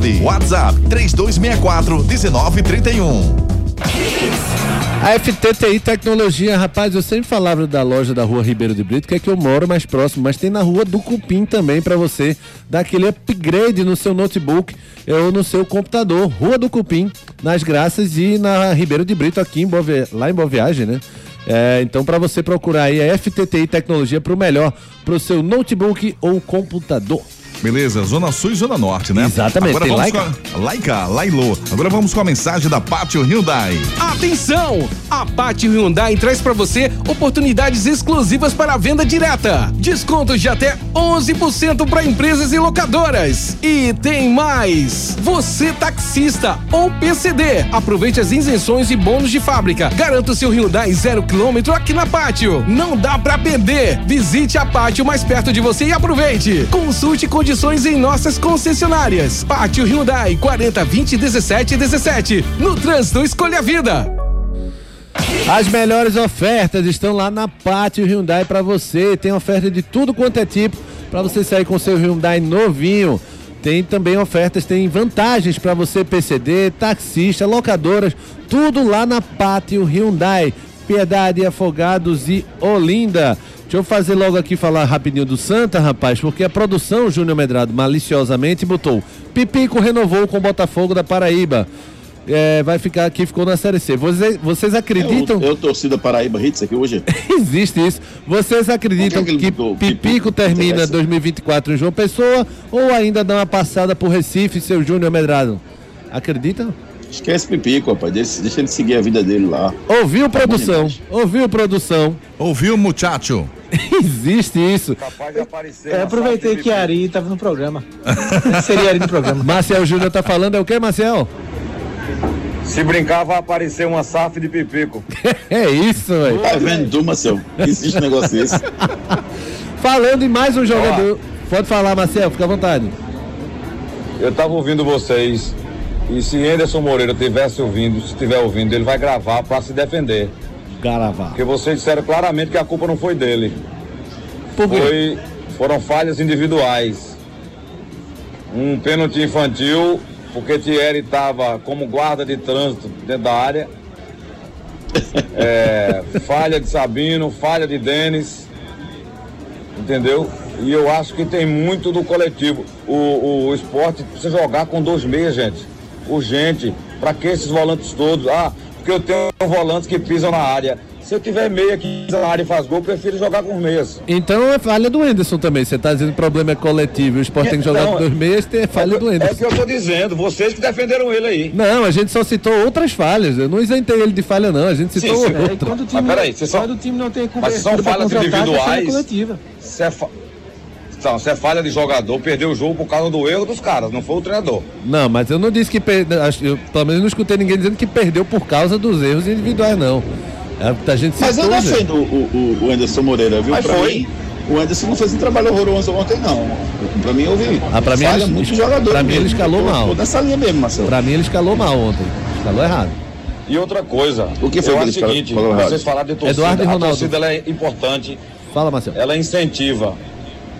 [SPEAKER 1] 9. WhatsApp 3264 1931.
[SPEAKER 3] A FTTI Tecnologia, rapaz, eu sempre falava da loja da rua Ribeiro de Brito, que é que eu moro mais próximo, mas tem na rua do Cupim também para você dar aquele upgrade no seu notebook ou no seu computador. Rua do Cupim, nas Graças e na Ribeiro de Brito, aqui em Boa lá em Boa Viagem, né? É, então, para você procurar aí a FTTI Tecnologia para o melhor, para o seu notebook ou computador.
[SPEAKER 1] Beleza, Zona Sul e Zona Norte, né?
[SPEAKER 3] Exatamente,
[SPEAKER 1] Agora
[SPEAKER 3] tem
[SPEAKER 1] vamos
[SPEAKER 3] Laika?
[SPEAKER 1] com a Laika, Lailô. Agora vamos com a mensagem da Pátio Hyundai.
[SPEAKER 8] Atenção! A Pátio Hyundai traz para você oportunidades exclusivas para a venda direta. Descontos de até 11% para empresas e locadoras. E tem mais! Você taxista ou PCD, aproveite as isenções e bônus de fábrica. Garanta o seu Hyundai zero quilômetro aqui na Pátio. Não dá para perder. Visite a Pátio mais perto de você e aproveite. Consulte condições em nossas concessionárias. Pátio Hyundai 40 20 17 17. No trânsito, escolha a vida.
[SPEAKER 3] As melhores ofertas estão lá na Pátio Hyundai para você. Tem oferta de tudo quanto é tipo para você sair com seu Hyundai novinho. Tem também ofertas, tem vantagens para você PCD, taxista, locadoras, tudo lá na Pátio Hyundai. Piedade, Afogados e Olinda. Deixa eu fazer logo aqui falar rapidinho do Santa, rapaz, porque a produção Júnior Medrado maliciosamente botou Pipico renovou com o Botafogo da Paraíba. É, vai ficar aqui, ficou na Série C. Vocês, vocês acreditam?
[SPEAKER 5] Eu, eu torcida Paraíba Hits aqui hoje.
[SPEAKER 3] Existe isso. Vocês acreditam
[SPEAKER 5] que
[SPEAKER 3] que,
[SPEAKER 5] aquele do
[SPEAKER 3] Pipico
[SPEAKER 5] Pipico
[SPEAKER 3] termina
[SPEAKER 5] interessa?
[SPEAKER 3] 2024 em João Pessoa ou ainda dá uma passada por Recife, seu Júnior Medrado? Acreditam?
[SPEAKER 5] Esquece Pipico, rapaz. Deixa, deixa ele seguir a vida dele lá.
[SPEAKER 3] Ouviu,
[SPEAKER 5] Tá
[SPEAKER 3] produção? Ouviu, produção?
[SPEAKER 1] Ouviu, muchacho?
[SPEAKER 3] Existe isso.
[SPEAKER 7] Capaz de aparecer.
[SPEAKER 6] Eu aproveitei que a Ari estava no programa. Seria Ari no programa.
[SPEAKER 3] Marcel Júnior tá falando, é o que, Marcel?
[SPEAKER 7] Se brincar, vai aparecer uma SAF de pipico.
[SPEAKER 3] É isso, velho.
[SPEAKER 5] Tá vendo Marcel? Existe um negócio desse.
[SPEAKER 3] Falando em mais um jogador. Pode falar, Marcel, fica à vontade.
[SPEAKER 7] Eu tava ouvindo vocês. E se Anderson Moreira tivesse ouvindo, se estiver ouvindo, ele vai gravar para se defender.
[SPEAKER 3] Garavar.
[SPEAKER 7] Porque vocês disseram claramente que a culpa não foi dele.
[SPEAKER 3] Por quê?
[SPEAKER 7] Foi, foram falhas individuais. Um pênalti infantil, porque Thierry estava como guarda de trânsito dentro da área. É, falha de Sabino, falha de Denis. Entendeu? E eu acho que tem muito do coletivo. O, o esporte precisa jogar com dois meias, gente. Urgente. Pra que esses volantes todos? Ah, porque eu tenho volantes que pisam na área. Se eu tiver meia que pisa na área e faz gol, eu prefiro jogar com os meias.
[SPEAKER 3] Então é falha do Enderson também. Você tá dizendo que o problema é coletivo e o Sport tem que jogar
[SPEAKER 7] Não,
[SPEAKER 3] com dois meias, tem falha do
[SPEAKER 7] É o
[SPEAKER 3] Enderson.
[SPEAKER 7] que eu tô dizendo, vocês que defenderam ele aí.
[SPEAKER 3] Não, a gente só citou outras falhas. Eu não isentei ele de falha, não. A gente citou
[SPEAKER 7] Sim, sim.
[SPEAKER 6] É, e quando o time,
[SPEAKER 7] Mas peraí,
[SPEAKER 6] quando o time não tem
[SPEAKER 7] Mas são falhas
[SPEAKER 6] é
[SPEAKER 7] individuais. Se é, fa... Não, se é falha de jogador, perdeu o jogo por causa do erro dos caras, não foi o treinador.
[SPEAKER 3] Não, mas eu não disse que perdeu. Eu, pelo menos não escutei ninguém dizendo que perdeu por causa dos erros individuais, não. É, a gente
[SPEAKER 5] Mas eu defendo o, o, o Anderson Moreira, viu?
[SPEAKER 7] Mas
[SPEAKER 5] pra
[SPEAKER 7] foi.
[SPEAKER 5] mim, o Anderson não fez um trabalho horroroso ontem, não. Pra mim, houve
[SPEAKER 3] Ah, pra mim
[SPEAKER 5] falha
[SPEAKER 3] ele-
[SPEAKER 5] muito jogador.
[SPEAKER 3] pra mim ele escalou
[SPEAKER 5] Tô-
[SPEAKER 3] mal.
[SPEAKER 5] Tô nessa linha mesmo, Marcelo.
[SPEAKER 3] Pra mim ele escalou mal ontem. Escalou errado.
[SPEAKER 7] E outra coisa,
[SPEAKER 5] O que foi
[SPEAKER 7] eu
[SPEAKER 5] que
[SPEAKER 7] acho o seguinte, vocês falaram de torcida,
[SPEAKER 3] Eduardo e
[SPEAKER 7] a
[SPEAKER 3] Ronaldo.
[SPEAKER 7] torcida ela é importante,
[SPEAKER 3] Fala, Marcelo.
[SPEAKER 7] ela incentiva,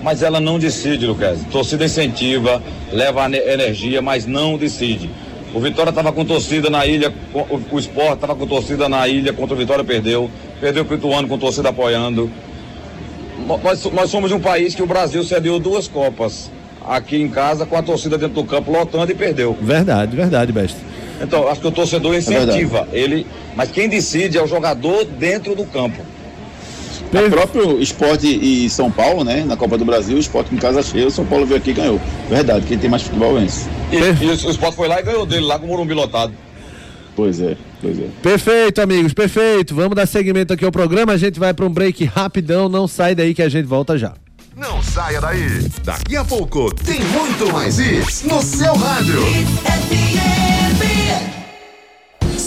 [SPEAKER 7] mas ela não decide, Lucas. Torcida incentiva, leva energia, mas não decide. O Vitória estava com torcida na ilha, o, Sport estava com torcida na ilha, contra o Vitória perdeu, perdeu o Pituano com torcida apoiando. Nós, nós somos um país que o Brasil cedeu duas Copas aqui em casa com a torcida dentro do campo lotando e perdeu.
[SPEAKER 3] Verdade, verdade, Besta.
[SPEAKER 7] Então, acho que o torcedor incentiva ele, mas quem decide é o jogador dentro do campo.
[SPEAKER 5] O próprio esporte e São Paulo, né? Na Copa do Brasil, o esporte com casa cheia, o São Paulo veio aqui e ganhou. Verdade, quem tem mais futebol vence.
[SPEAKER 7] E, e o Sport foi lá e ganhou dele, lá com o Morumbi lotado.
[SPEAKER 5] Pois é, pois é.
[SPEAKER 3] Perfeito, amigos, perfeito. Vamos dar seguimento aqui ao programa. A gente vai para um break rapidão. Não sai daí que a gente volta já.
[SPEAKER 2] Não saia daí. Daqui a pouco tem muito mais isso no seu rádio.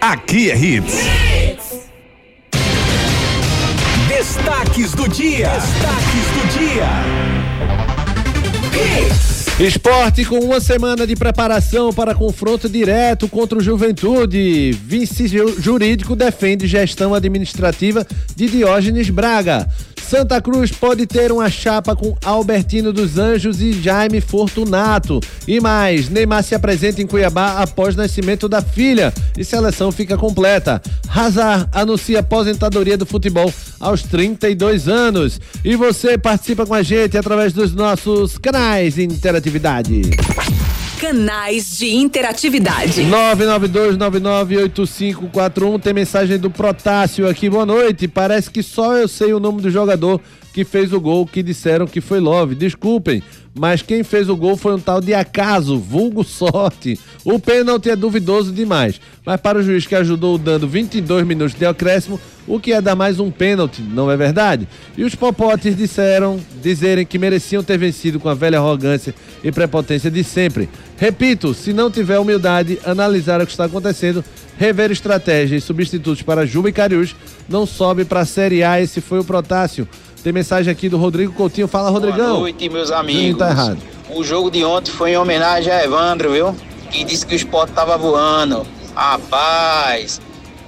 [SPEAKER 1] Aqui é Hits.
[SPEAKER 9] Destaques do dia. Destaques do dia.
[SPEAKER 3] Esporte com uma semana de preparação para confronto direto contra o Juventude. Vice ju- jurídico defende gestão administrativa de Diógenes Braga. Santa Cruz pode ter uma chapa com Albertino dos Anjos e Jaime Fortunato. E mais, Neymar se apresenta em Cuiabá após nascimento da filha e seleção fica completa. Hazard anuncia aposentadoria do futebol aos 32 anos. E você participa com a gente através dos nossos canais de interatividade.
[SPEAKER 10] Canais de interatividade.
[SPEAKER 3] 992998541 tem mensagem do Protássio aqui. Boa noite. Parece que só eu sei o nome do jogador que fez o gol que disseram que foi Love. Desculpem, mas quem fez o gol foi um tal de acaso, vulgo sorte. O pênalti é duvidoso demais, mas para o juiz que ajudou dando 22 minutos de acréscimo, o que é dar mais um pênalti, não é verdade? E os popotes disseram, dizerem que mereciam ter vencido com a velha arrogância e prepotência de sempre. Repito, se não tiver humildade, analisar o que está acontecendo, rever estratégias e substitutos para Juba e Cariús, não sobe para a Série A. Esse foi o Protássio. Tem mensagem aqui do Rodrigo Coutinho. Fala, Rodrigão.
[SPEAKER 11] Boa noite, meus
[SPEAKER 3] Juninho
[SPEAKER 11] amigos.
[SPEAKER 3] tá errado.
[SPEAKER 11] O jogo de ontem foi em homenagem a Evandro, viu? Que disse que o esporte tava voando. Rapaz.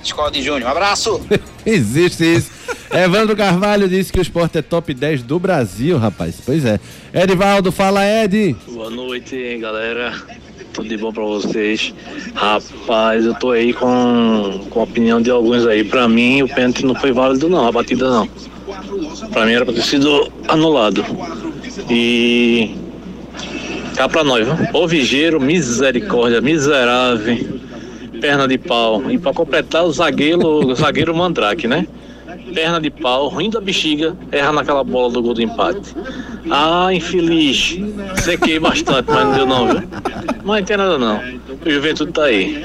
[SPEAKER 11] Escola de Júnior. Um abraço.
[SPEAKER 3] Existe isso. Evandro Carvalho disse que o esporte é top 10 do Brasil, rapaz. Pois é. Edivaldo, fala, Ed.
[SPEAKER 12] Boa noite, galera. Tudo de bom pra vocês? Rapaz, eu tô aí com, com a opinião de alguns aí. Pra mim, o pênalti não foi válido, não, a batida não. Pra mim era pra ter sido anulado. E. Cá pra nós, viu? Ô Vigeiro, misericórdia, miserável. Perna de pau. E pra completar, o zagueiro, o zagueiro Mandrake, né? Perna de pau, ruim da bexiga, erra naquela bola do gol do empate. Ah, infeliz. Sequei bastante, mas não deu não, viu? Mas não tem nada não. O Juventude tá aí.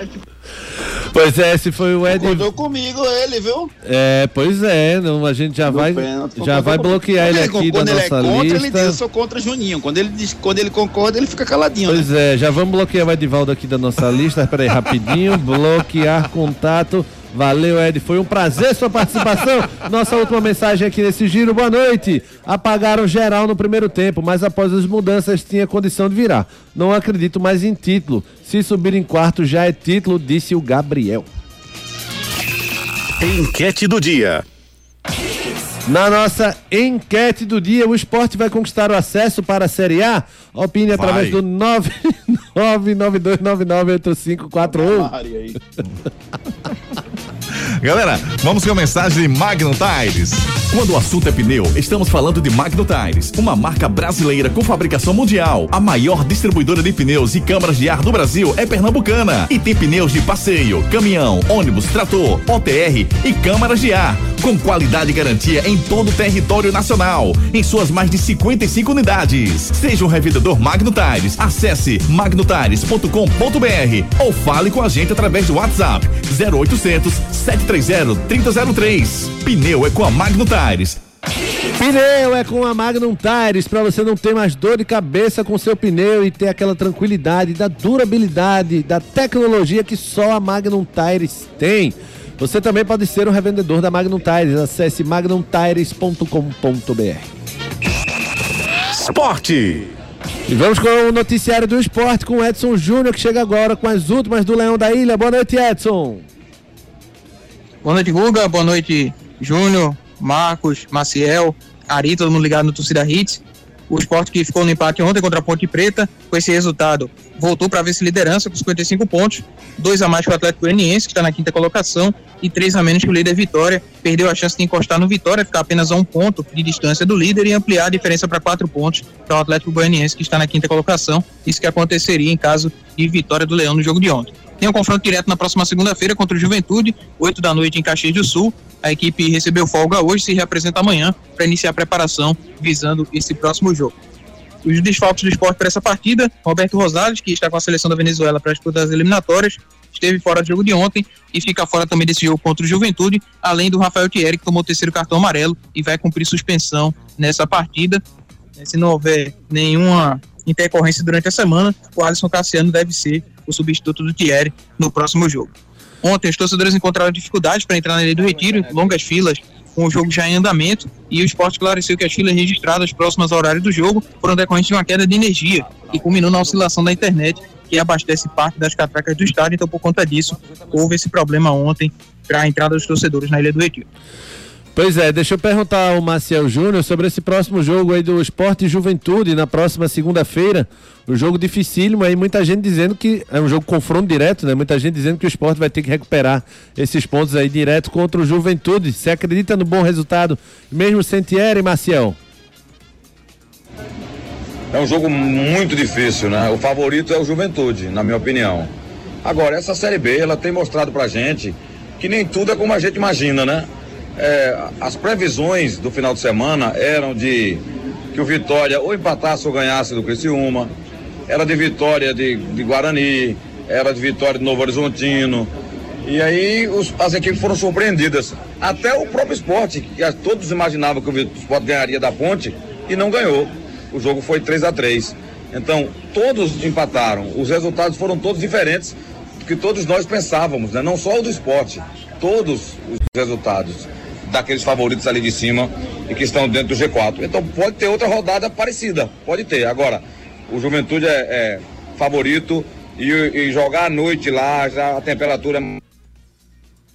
[SPEAKER 3] Pois é, esse foi o Ed.
[SPEAKER 5] Concordou comigo ele, viu?
[SPEAKER 3] É, pois é, não, a gente já vai,
[SPEAKER 5] pênalti,
[SPEAKER 3] já vai bloquear ele aqui da
[SPEAKER 5] Quando ele é
[SPEAKER 3] nossa
[SPEAKER 5] contra,
[SPEAKER 3] lista.
[SPEAKER 5] ele diz, eu sou contra Juninho. Quando ele, diz, quando ele concorda, ele fica caladinho,
[SPEAKER 3] Pois
[SPEAKER 5] né?
[SPEAKER 3] é, já vamos bloquear o Edivaldo aqui da nossa lista. Peraí, rapidinho. Bloquear contato. Valeu, Ed. Foi um prazer sua participação. Nossa última mensagem aqui nesse giro. Boa noite. Apagaram geral no primeiro tempo, mas após as mudanças tinha condição de virar. Não acredito mais em título. Se subir em quarto já é título, disse o Gabriel.
[SPEAKER 1] Enquete do dia.
[SPEAKER 3] Na nossa enquete do dia, o esporte vai conquistar o acesso para a Série A? Opine através do 992998541.
[SPEAKER 1] Galera, vamos com a mensagem de Magno Tires. Quando o assunto é pneu, estamos falando de Magno Tires, uma marca brasileira com fabricação mundial. A maior distribuidora de pneus e câmaras de ar do Brasil é pernambucana e tem pneus de passeio, caminhão, ônibus, trator, OTR e câmaras de ar, com qualidade e garantia em todo o território nacional, em suas mais de 55 unidades. Seja um revendedor Magno Tires. Acesse magnotires.com.br ou fale com a gente através do WhatsApp 0800 730 3003. Pneu é com a Magno Tires.
[SPEAKER 3] Pneu é com a Magnum Tires para você não ter mais dor de cabeça com seu pneu e ter aquela tranquilidade da durabilidade, da tecnologia que só a Magnum Tires tem. Você também pode ser um revendedor da Magnum Tires. Acesse magnumtires.com.br.
[SPEAKER 1] Esporte.
[SPEAKER 3] E vamos com o noticiário do esporte com o Edson Júnior que chega agora com as últimas do Leão da Ilha. Boa noite, Edson.
[SPEAKER 13] Boa noite, Guga. Boa noite, Júnior, Marcos, Maciel, Ari, todo mundo ligado no Torcida Hits. O esporte que ficou no empate ontem contra a Ponte Preta, com esse resultado, voltou para vice-liderança com 55 pontos, dois a mais que o Atlético Goianiense, que está na quinta colocação, e três a menos que o líder Vitória. Perdeu a chance de encostar no Vitória, ficar apenas a um ponto de distância do líder e ampliar a diferença para quatro pontos para o Atlético Goianiense, que está na quinta colocação. Isso que aconteceria em caso de vitória do Leão no jogo de ontem. Tem um confronto direto na próxima segunda-feira contra o Juventude, 8 da noite em Caxias do Sul. A equipe recebeu folga hoje, se reapresenta amanhã para iniciar a preparação visando esse próximo jogo. Os desfalques do esporte para essa partida, Roberto Rosales, que está com a seleção da Venezuela para disputar as eliminatórias, esteve fora do jogo de ontem e fica fora também desse jogo contra o Juventude, além do Rafael Thierry, que tomou o terceiro cartão amarelo e vai cumprir suspensão nessa partida. Se não houver nenhuma intercorrência durante a semana, o Alisson Cassiano deve ser o substituto do Thierry no próximo jogo. Ontem, os torcedores encontraram dificuldades para entrar na Ilha do Retiro, longas filas, com o jogo já em andamento, e o esporte esclareceu que as filas registradas próximas ao horário do jogo foram decorrentes de uma queda de energia, que culminou na oscilação da internet, que abastece parte das catracas do estádio, então por conta disso, houve esse problema ontem para a entrada dos torcedores na Ilha do Retiro.
[SPEAKER 3] Pois é, deixa eu perguntar ao Marcel Júnior sobre esse próximo jogo aí do Esporte e Juventude na próxima segunda-feira. O jogo dificílimo aí, muita gente dizendo que é um jogo confronto direto, né? Muita gente dizendo que o esporte vai ter que recuperar esses pontos aí direto contra o Juventude. Você acredita no bom resultado, mesmo sem Thierry, Marcial?
[SPEAKER 7] É um jogo muito difícil, né? O favorito é o Juventude, na minha opinião. Agora, essa Série B, ela tem mostrado pra gente que nem tudo é como a gente imagina, né? É, as previsões do final de semana eram de que o Vitória ou empatasse ou ganhasse do Criciúma, era de vitória de, de Guarani, era de vitória de Novo Horizontino. E aí os, as equipes foram surpreendidas. Até o próprio esporte, que todos imaginavam que o esporte ganharia da ponte e não ganhou. O jogo foi 3 a 3 Então, todos empataram. Os resultados foram todos diferentes do que todos nós pensávamos, né? Não só o do esporte, todos os resultados daqueles favoritos ali de cima e que estão dentro do G4. Então pode ter outra rodada parecida, pode ter. Agora, o Juventude é, é favorito e, e jogar à noite lá, já a temperatura é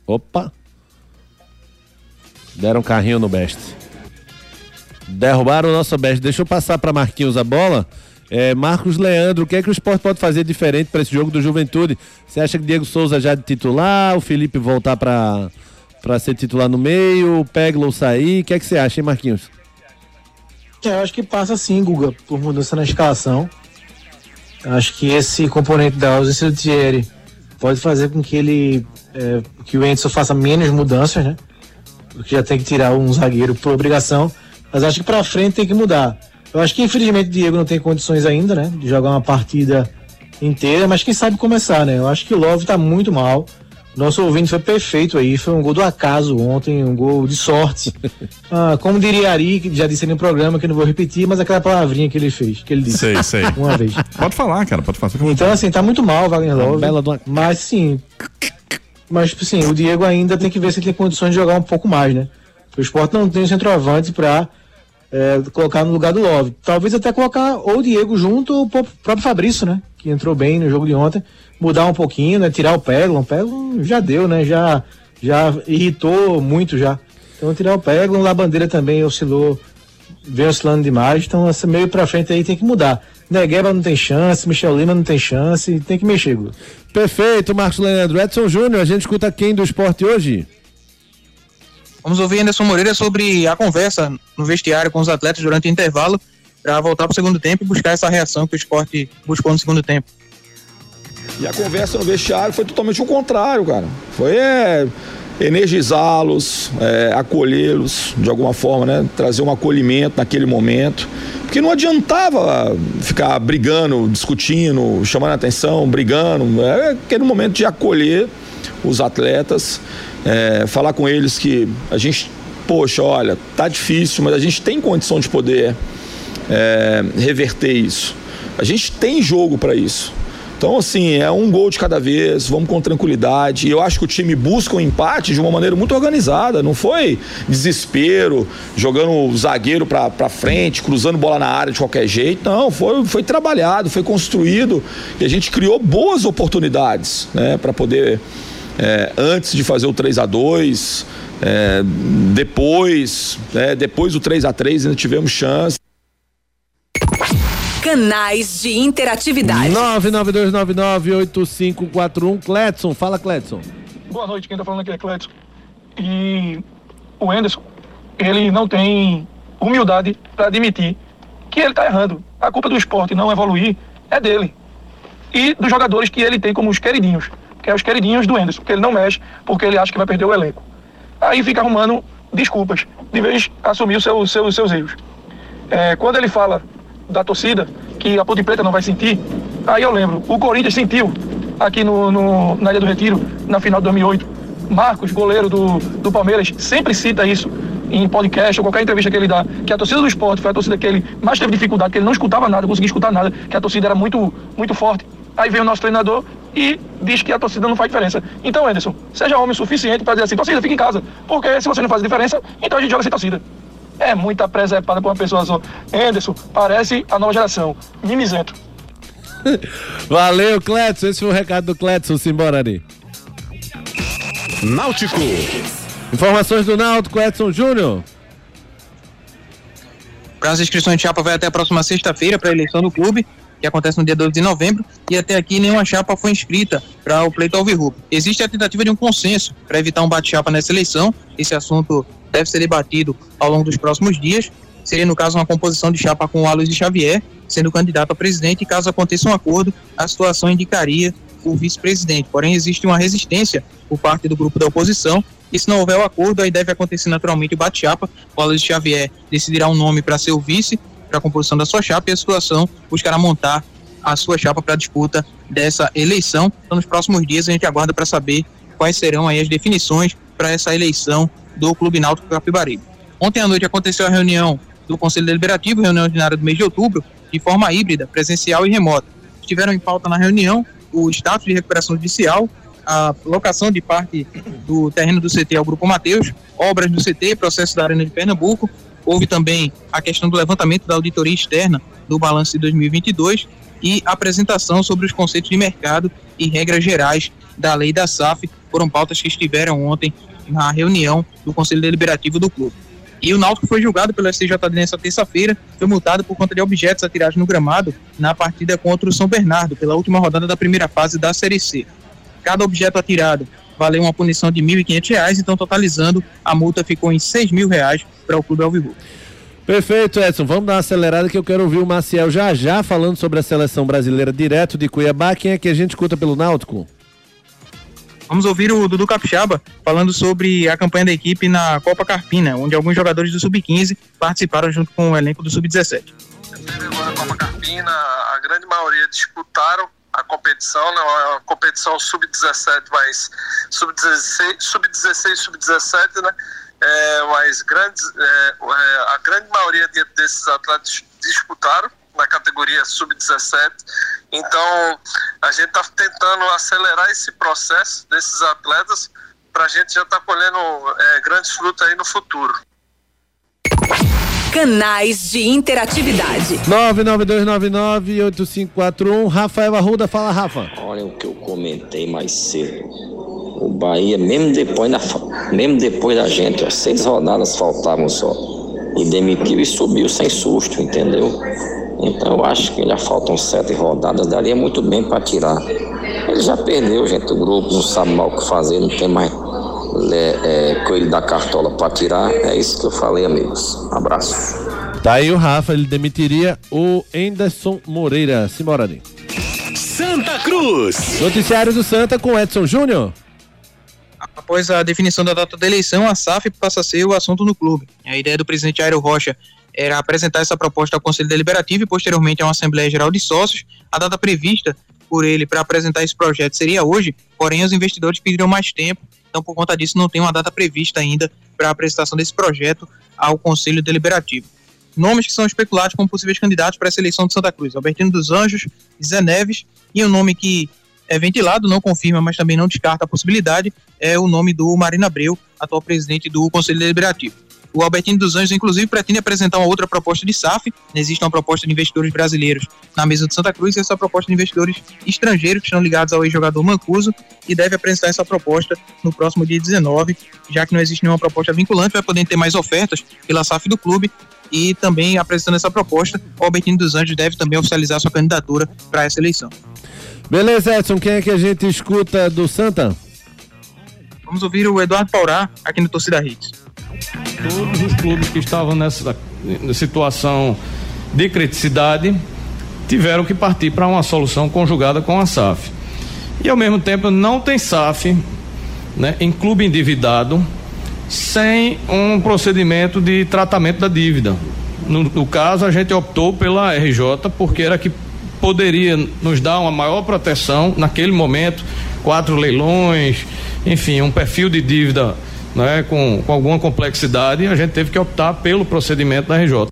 [SPEAKER 3] Opa! Deram um carrinho no Best. Derrubaram o nosso Best. Deixa eu passar para Marquinhos a bola. É, Marcos Leandro, o que é que o esporte pode fazer diferente para esse jogo do Juventude? Você acha que Diego Souza já de titular, o Felipe voltar para para ser titular no meio, o Peglo sair? O que é que você acha, hein, Marquinhos?
[SPEAKER 6] É, eu acho que passa sim, Guga, por mudança na escalação. Eu acho que esse componente da ausência do Thierry pode fazer com que ele. é, que o Enzo faça menos mudanças, né? Porque já tem que tirar um zagueiro por obrigação. Mas acho que pra frente tem que mudar. Eu acho que infelizmente o Diego não tem condições ainda, né? De jogar uma partida inteira, mas quem sabe começar, né? Eu acho que o Love tá muito mal. Nosso ouvinte foi perfeito aí, foi um gol do acaso ontem, um gol de sorte. Ah, como diria Ari, que já disse no programa, que eu não vou repetir, mas aquela palavrinha que ele fez, que ele disse.
[SPEAKER 1] Sei, sei.
[SPEAKER 6] Uma vez.
[SPEAKER 1] Pode falar, cara, pode falar.
[SPEAKER 6] Então, assim, tá muito mal o Wagner Love.
[SPEAKER 3] bela do-
[SPEAKER 6] Mas, sim, Mas, tipo assim, o Diego ainda tem que ver se ele tem condições de jogar um pouco mais, né? O esporte não tem centroavante para é, colocar no lugar do Love. Talvez até colocar ou o Diego junto ou o próprio Fabrício, né? Que entrou bem no jogo de ontem. Mudar um pouquinho, né? Tirar o Peglon. O Peglon já deu, né? Já, já irritou muito já. Então tirar o Peglon, o Labandeira também oscilou, vem oscilando demais. Então essa meio pra frente aí tem que mudar. Negueba não tem chance, Michel Lima não tem chance, tem que mexer, Guto.
[SPEAKER 3] Perfeito, Marcos Leandro. Edson Júnior, a gente escuta quem do esporte hoje?
[SPEAKER 13] Vamos ouvir Anderson Moreira sobre a conversa no vestiário com os atletas durante o intervalo para voltar para o segundo tempo e buscar essa reação que o esporte buscou no segundo tempo.
[SPEAKER 14] E a conversa no vestiário foi totalmente o contrário, cara. Foi é, energizá-los, é, acolhê-los de alguma forma, né? Trazer um acolhimento naquele momento. Porque não adiantava ficar brigando, discutindo, chamando a atenção, brigando. É aquele momento de acolher os atletas, é, falar com eles que a gente, poxa, olha, tá difícil, mas a gente tem condição de poder é, reverter isso. A gente tem jogo para isso. Então, assim, é um gol de cada vez, vamos com tranquilidade. E eu acho que o time busca um empate de uma maneira muito organizada. Não foi desespero, jogando o zagueiro para frente, cruzando bola na área de qualquer jeito. Não, foi, foi trabalhado, foi construído. E a gente criou boas oportunidades né, para poder, é, antes de fazer o 3 a 2 é, depois, é, depois do 3 a 3 ainda tivemos chance.
[SPEAKER 10] Canais de interatividade.
[SPEAKER 3] 992998541 Cletson, fala Cletson.
[SPEAKER 15] Boa noite, quem tá falando aqui é Cletson. E o Anderson, ele não tem humildade para admitir que ele tá errando. A culpa do esporte não evoluir é dele. E dos jogadores que ele tem como os queridinhos, que é os queridinhos do Anderson, que ele não mexe porque ele acha que vai perder o elenco. Aí fica arrumando desculpas, de vez assumir os seu, seu, seus erros. É, quando ele fala da torcida, que a Ponte Preta não vai sentir. Aí eu lembro, o Corinthians sentiu aqui no, no, na Ilha do Retiro, na final de 2008. Marcos, goleiro do, do Palmeiras, sempre cita isso em podcast ou qualquer entrevista que ele dá, que a torcida do esporte foi a torcida que ele mais teve dificuldade, que ele não escutava nada, conseguia escutar nada, que a torcida era muito, muito forte. Aí vem o nosso treinador e diz que a torcida não faz diferença. Então, Anderson, seja homem o suficiente para dizer assim, torcida, fica em casa. Porque se você não faz diferença, então a gente joga sem torcida. É muita presepada para uma pessoa só. Anderson, parece a nova geração. Mimizento.
[SPEAKER 3] Valeu, Cletson. Esse foi o recado do Cletson. Simbora ali.
[SPEAKER 1] Náutico.
[SPEAKER 3] Informações do Náutico, Edson Júnior.
[SPEAKER 13] Prazo de inscrições de chapa vai até a próxima sexta-feira para a eleição do clube, que acontece no dia 12 de novembro, e até aqui nenhuma chapa foi inscrita para o pleito Alvirrubro. Existe a tentativa de um consenso para evitar um bate-chapa nessa eleição. Esse assunto deve ser debatido ao longo dos próximos dias. Seria, no caso, uma composição de chapa com o Aloysio Xavier, sendo candidato a presidente, e caso aconteça um acordo, a situação indicaria o vice-presidente. Porém, existe uma resistência por parte do grupo da oposição, e se não houver o acordo, aí deve acontecer naturalmente o bate-chapa. O Aloysio Xavier decidirá um nome para ser o vice, para a composição da sua chapa, e a situação buscará montar a sua chapa para a disputa dessa eleição. Então, nos próximos dias, a gente aguarda para saber quais serão aí as definições para essa eleição do Clube Náutico Capibaribe. Ontem à noite aconteceu a reunião do Conselho Deliberativo, reunião ordinária do mês de outubro, de forma híbrida, presencial e remota. Estiveram em pauta na reunião o status de recuperação judicial, a locação de parte do terreno do CT ao Grupo Mateus, obras do CT, processo da Arena de Pernambuco. Houve também a questão do levantamento da auditoria externa do balanço de 2022 e apresentação sobre os conceitos de mercado e regras gerais da lei da SAF. Foram pautas que estiveram ontem na reunião do Conselho Deliberativo do clube. E o Náutico foi julgado pelo STJD nessa terça-feira, foi multado por conta de objetos atirados no gramado na partida contra o São Bernardo, pela última rodada da primeira fase da Série C. Cada objeto atirado valeu uma punição de R$ 1.500, então totalizando, a multa ficou em 6 mil reais para o Clube Alvirrubro.
[SPEAKER 3] Perfeito, Edson. Vamos dar uma acelerada que eu quero ouvir o Maciel já já falando sobre a seleção brasileira direto de Cuiabá. Quem é que a gente escuta pelo Náutico?
[SPEAKER 13] Vamos ouvir o Dudu Capixaba falando sobre a campanha da equipe na Copa Carpina, onde alguns jogadores do Sub-15 participaram junto com o elenco do Sub-17.
[SPEAKER 16] Agora a Copa Carpina, a grande maioria disputaram a competição, não é uma competição sub-17, mas sub-16, sub-16, sub-17, né? É, mas grandes, é, a grande maioria desses atletas disputaram na categoria sub-17. Então, a gente está tentando acelerar esse processo desses atletas para a gente já estar tá colhendo é, grandes frutos aí no futuro.
[SPEAKER 10] Canais de interatividade.
[SPEAKER 3] 992998541. Rafael Arruda, fala, Rafa.
[SPEAKER 17] Olha o que eu comentei mais cedo. O Bahia, mesmo depois da, mesmo depois da gente, ó, seis rodadas faltavam só. E demitiu e subiu sem susto, entendeu? Então eu acho que já faltam sete rodadas, daria muito bem para tirar. Ele já perdeu, gente. O grupo não sabe mal o que fazer, não tem mais é, é, coelho da cartola para tirar. É isso que eu falei, amigos. Abraço.
[SPEAKER 3] Tá aí o Rafa, ele demitiria o Enderson Moreira. Simbora ali.
[SPEAKER 9] Santa Cruz.
[SPEAKER 3] Noticiário do Santa com Edson Júnior.
[SPEAKER 13] Após a definição da data da eleição, a SAF passa a ser o assunto no clube. A ideia do presidente Aero Rocha era apresentar essa proposta ao Conselho Deliberativo e posteriormente a uma Assembleia Geral de Sócios. A data prevista por ele para apresentar esse projeto seria hoje, porém os investidores pediram mais tempo, então por conta disso não tem uma data prevista ainda para a apresentação desse projeto ao Conselho Deliberativo. Nomes que são especulados como possíveis candidatos para essa eleição de Santa Cruz: Albertino dos Anjos, Zé Neves, e um nome que é ventilado, não confirma, mas também não descarta a possibilidade, é o nome do Marina Abreu, atual presidente do Conselho Deliberativo. O Albertino dos Anjos, inclusive, pretende apresentar uma outra proposta de SAF. Existe uma proposta de investidores brasileiros na mesa de Santa Cruz e essa proposta de investidores estrangeiros que estão ligados ao ex-jogador Mancuso e deve apresentar essa proposta no próximo dia 19, já que não existe nenhuma proposta vinculante, vai poder ter mais ofertas pela SAF do clube e também apresentando essa proposta, o Albertino dos Anjos deve também oficializar sua candidatura para essa eleição.
[SPEAKER 3] Beleza, Edson, quem é que a gente escuta do Santa?
[SPEAKER 13] Vamos ouvir o Eduardo Paurá aqui no Torcida Hits.
[SPEAKER 18] Todos os clubes que estavam nessa situação de criticidade tiveram que partir para uma solução conjugada com a SAF. E ao mesmo tempo não tem SAF né, em clube endividado sem um procedimento de tratamento da dívida. No, no caso, a gente optou pela RJ porque era que poderia nos dar uma maior proteção naquele momento, quatro leilões, enfim, um perfil de dívida né, com, com alguma complexidade, a gente teve que optar pelo procedimento da RJ.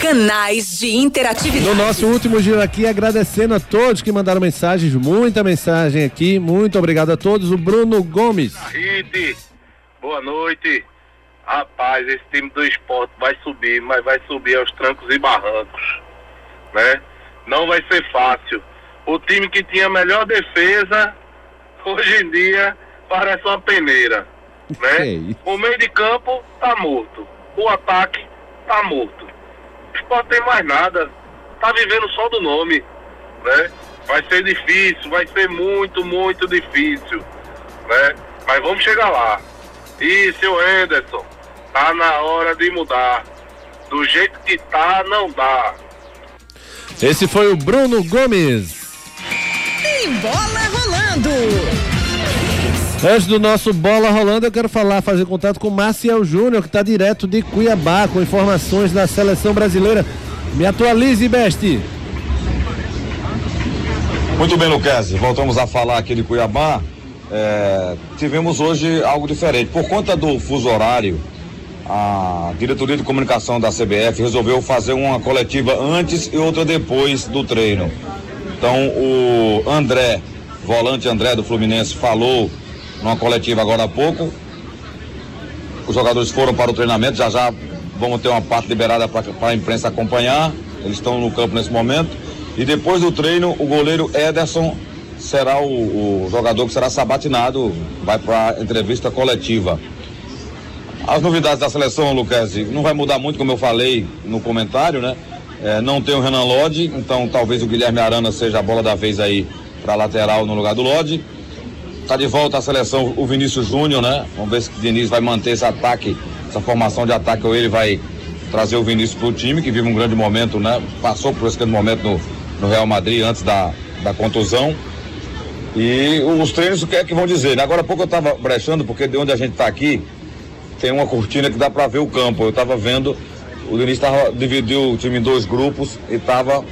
[SPEAKER 10] Canais de interatividade.
[SPEAKER 3] No nosso último giro aqui, agradecendo a todos que mandaram mensagens, muita mensagem aqui, muito obrigado a todos. O Bruno Gomes.
[SPEAKER 19] Rite, boa noite. Rapaz, esse time do esporte vai subir, mas vai subir aos trancos e barrancos, né? Não vai ser fácil. O time que tinha a melhor defesa, hoje em dia, parece uma peneira. Né? o meio de campo tá morto. O ataque tá morto. O esporte tem mais nada. Tá vivendo só do nome. Né? Vai ser difícil, vai ser muito, muito difícil. Né? Mas vamos chegar lá. E seu Anderson, tá na hora de mudar. Do jeito que tá, não dá.
[SPEAKER 3] Esse foi o Bruno Gomes.
[SPEAKER 10] Tem bola rolando.
[SPEAKER 3] Antes do nosso bola rolando, eu quero falar, fazer contato com Marcial Júnior, que está direto de Cuiabá, com informações da seleção brasileira. Me atualize, Beste.
[SPEAKER 7] Muito bem, Luquezzi. Voltamos a falar aqui de Cuiabá. É, tivemos hoje algo diferente. Por conta do fuso horário, a diretoria de comunicação da CBF resolveu fazer uma coletiva antes e outra depois do treino. Então o André, volante André do Fluminense, falou numa coletiva agora há pouco. Os jogadores foram para o treinamento, já já vamos ter uma parte liberada para a imprensa acompanhar. Eles estão no campo nesse momento. E depois do treino, o goleiro Ederson será o, o jogador que será sabatinado, vai para a entrevista coletiva. As novidades da seleção, Luquezzi, não vai mudar muito, como eu falei no comentário, né? É, não tem o Renan Lodge, então talvez o Guilherme Arana seja a bola da vez aí para lateral no lugar do Lodge. Tá de volta a seleção o Vinícius Júnior, né? Vamos ver se o Diniz vai manter esse ataque, essa formação de ataque, ou ele vai trazer o Vinícius para o time, que vive um grande momento, né? Passou por esse grande momento no, no Real Madrid antes da, da contusão. E os treinos, o que é que vão dizer? Agora há pouco eu estava brechando, porque de onde a gente está aqui, tem uma cortina que dá para ver o campo. Eu estava vendo, o Diniz tava, dividiu o time em dois grupos e estava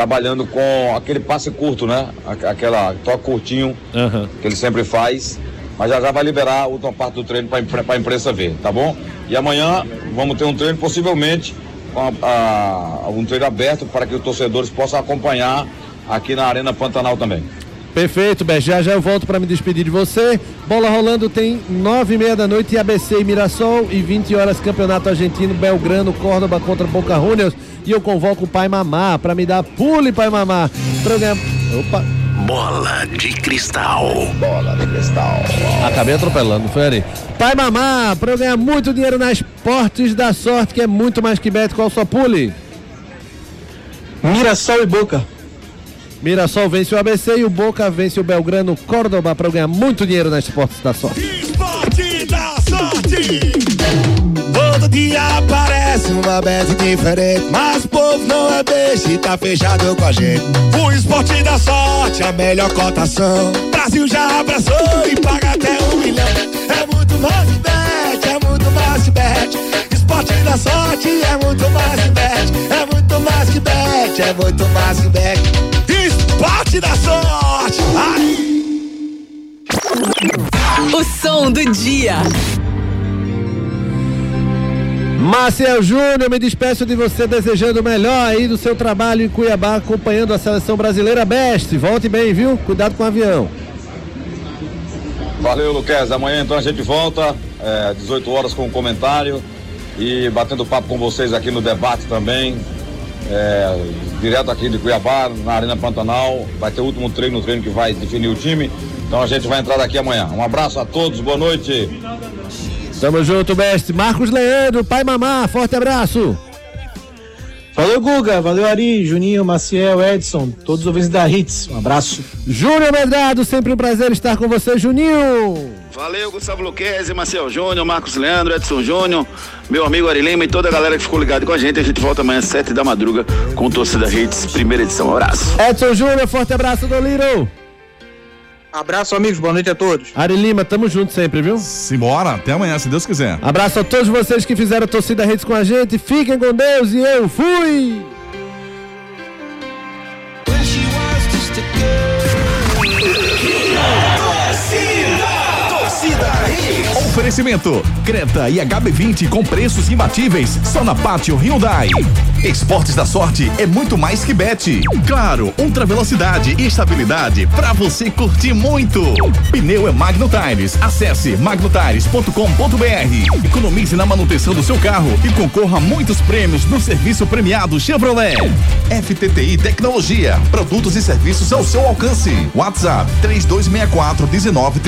[SPEAKER 7] trabalhando com aquele passe curto, né? Aquela toque curtinho
[SPEAKER 3] uhum.
[SPEAKER 7] que ele sempre faz. Mas já já vai liberar a última parte do treino para a imprensa ver, tá bom? E amanhã vamos ter um treino possivelmente com a- a- um treino aberto para que os torcedores possam acompanhar aqui na Arena Pantanal também.
[SPEAKER 3] Perfeito, Bé. Já já eu volto para me despedir de você. Bola rolando tem nove e meia da noite ABC e Mirassol e 20 horas Campeonato Argentino Belgrano Córdoba contra Boca Juniors e eu convoco o Pai Mamá para me dar pule Pai Mamá. Programa. Opa.
[SPEAKER 9] Bola de cristal.
[SPEAKER 5] Bola de cristal.
[SPEAKER 3] Acabei atropelando, foi ali. Pai Mamá, para eu ganhar muito dinheiro nas portes da sorte, que é muito mais que bet, qual sua pule?
[SPEAKER 6] Mirassol e Boca.
[SPEAKER 3] Mirassol vence o ABC e o Boca vence o Belgrano Córdoba para eu ganhar muito dinheiro nas portes da sorte.
[SPEAKER 20] Esporte da sorte. Todo dia aparece uma bet diferente, mas o povo não é beijo e tá fechado com a gente. O esporte da sorte, a melhor cotação. Brasil já abraçou e paga até um milhão. É muito mais bet, é muito mais bet. Esporte da sorte é muito mais bet, é muito mais que bet, é muito mais que bet. Esporte da sorte. Ai.
[SPEAKER 10] O som do dia.
[SPEAKER 3] Marcel Júnior, me despeço de você desejando o melhor aí do seu trabalho em Cuiabá, acompanhando a seleção brasileira Best. Volte bem, viu? Cuidado com o avião.
[SPEAKER 7] Valeu, Luquez. Amanhã então a gente volta, é, 18 horas com o comentário e batendo papo com vocês aqui no debate também. é, direto aqui de Cuiabá, na Arena Pantanal. Vai ter o último treino, o treino que vai definir o time. Então a gente vai entrar daqui amanhã. Um abraço a todos, boa noite.
[SPEAKER 3] Tamo junto, Best. Marcos Leandro, pai mamá, forte abraço.
[SPEAKER 6] Valeu, Guga. Valeu, Ari, Juninho, Maciel, Edson, todos os ouvintes da Hits. Um abraço.
[SPEAKER 3] Júnior Medrado, sempre um prazer estar com você, Juninho.
[SPEAKER 5] Valeu, Gustavo Luquezzi, Marcel Júnior, Marcos Leandro, Edson Júnior, meu amigo Ari Lima e toda a galera que ficou ligada com a gente. A gente volta amanhã às 7 da madruga com Torcida Hits, primeira edição. Um abraço.
[SPEAKER 3] Edson Júnior, forte abraço do Little.
[SPEAKER 13] Abraço, amigos. Boa noite a todos.
[SPEAKER 3] Ari Lima, tamo junto sempre, viu?
[SPEAKER 1] Simbora, até amanhã, se Deus quiser.
[SPEAKER 3] Abraço a todos vocês que fizeram a torcida redes com a gente. Fiquem com Deus e eu fui!
[SPEAKER 1] Oferecimento: Creta e HB20 com preços imbatíveis só na Pátio Hyundai. Esportes da Sorte é muito mais que bet. Claro, ultra velocidade e estabilidade para você curtir muito. Pneu é Magno Tires. Acesse magnotires.com.br. Economize na manutenção do seu carro e concorra a muitos prêmios no serviço premiado Chevrolet. FTTI Tecnologia, produtos e serviços ao seu alcance. WhatsApp 3264 19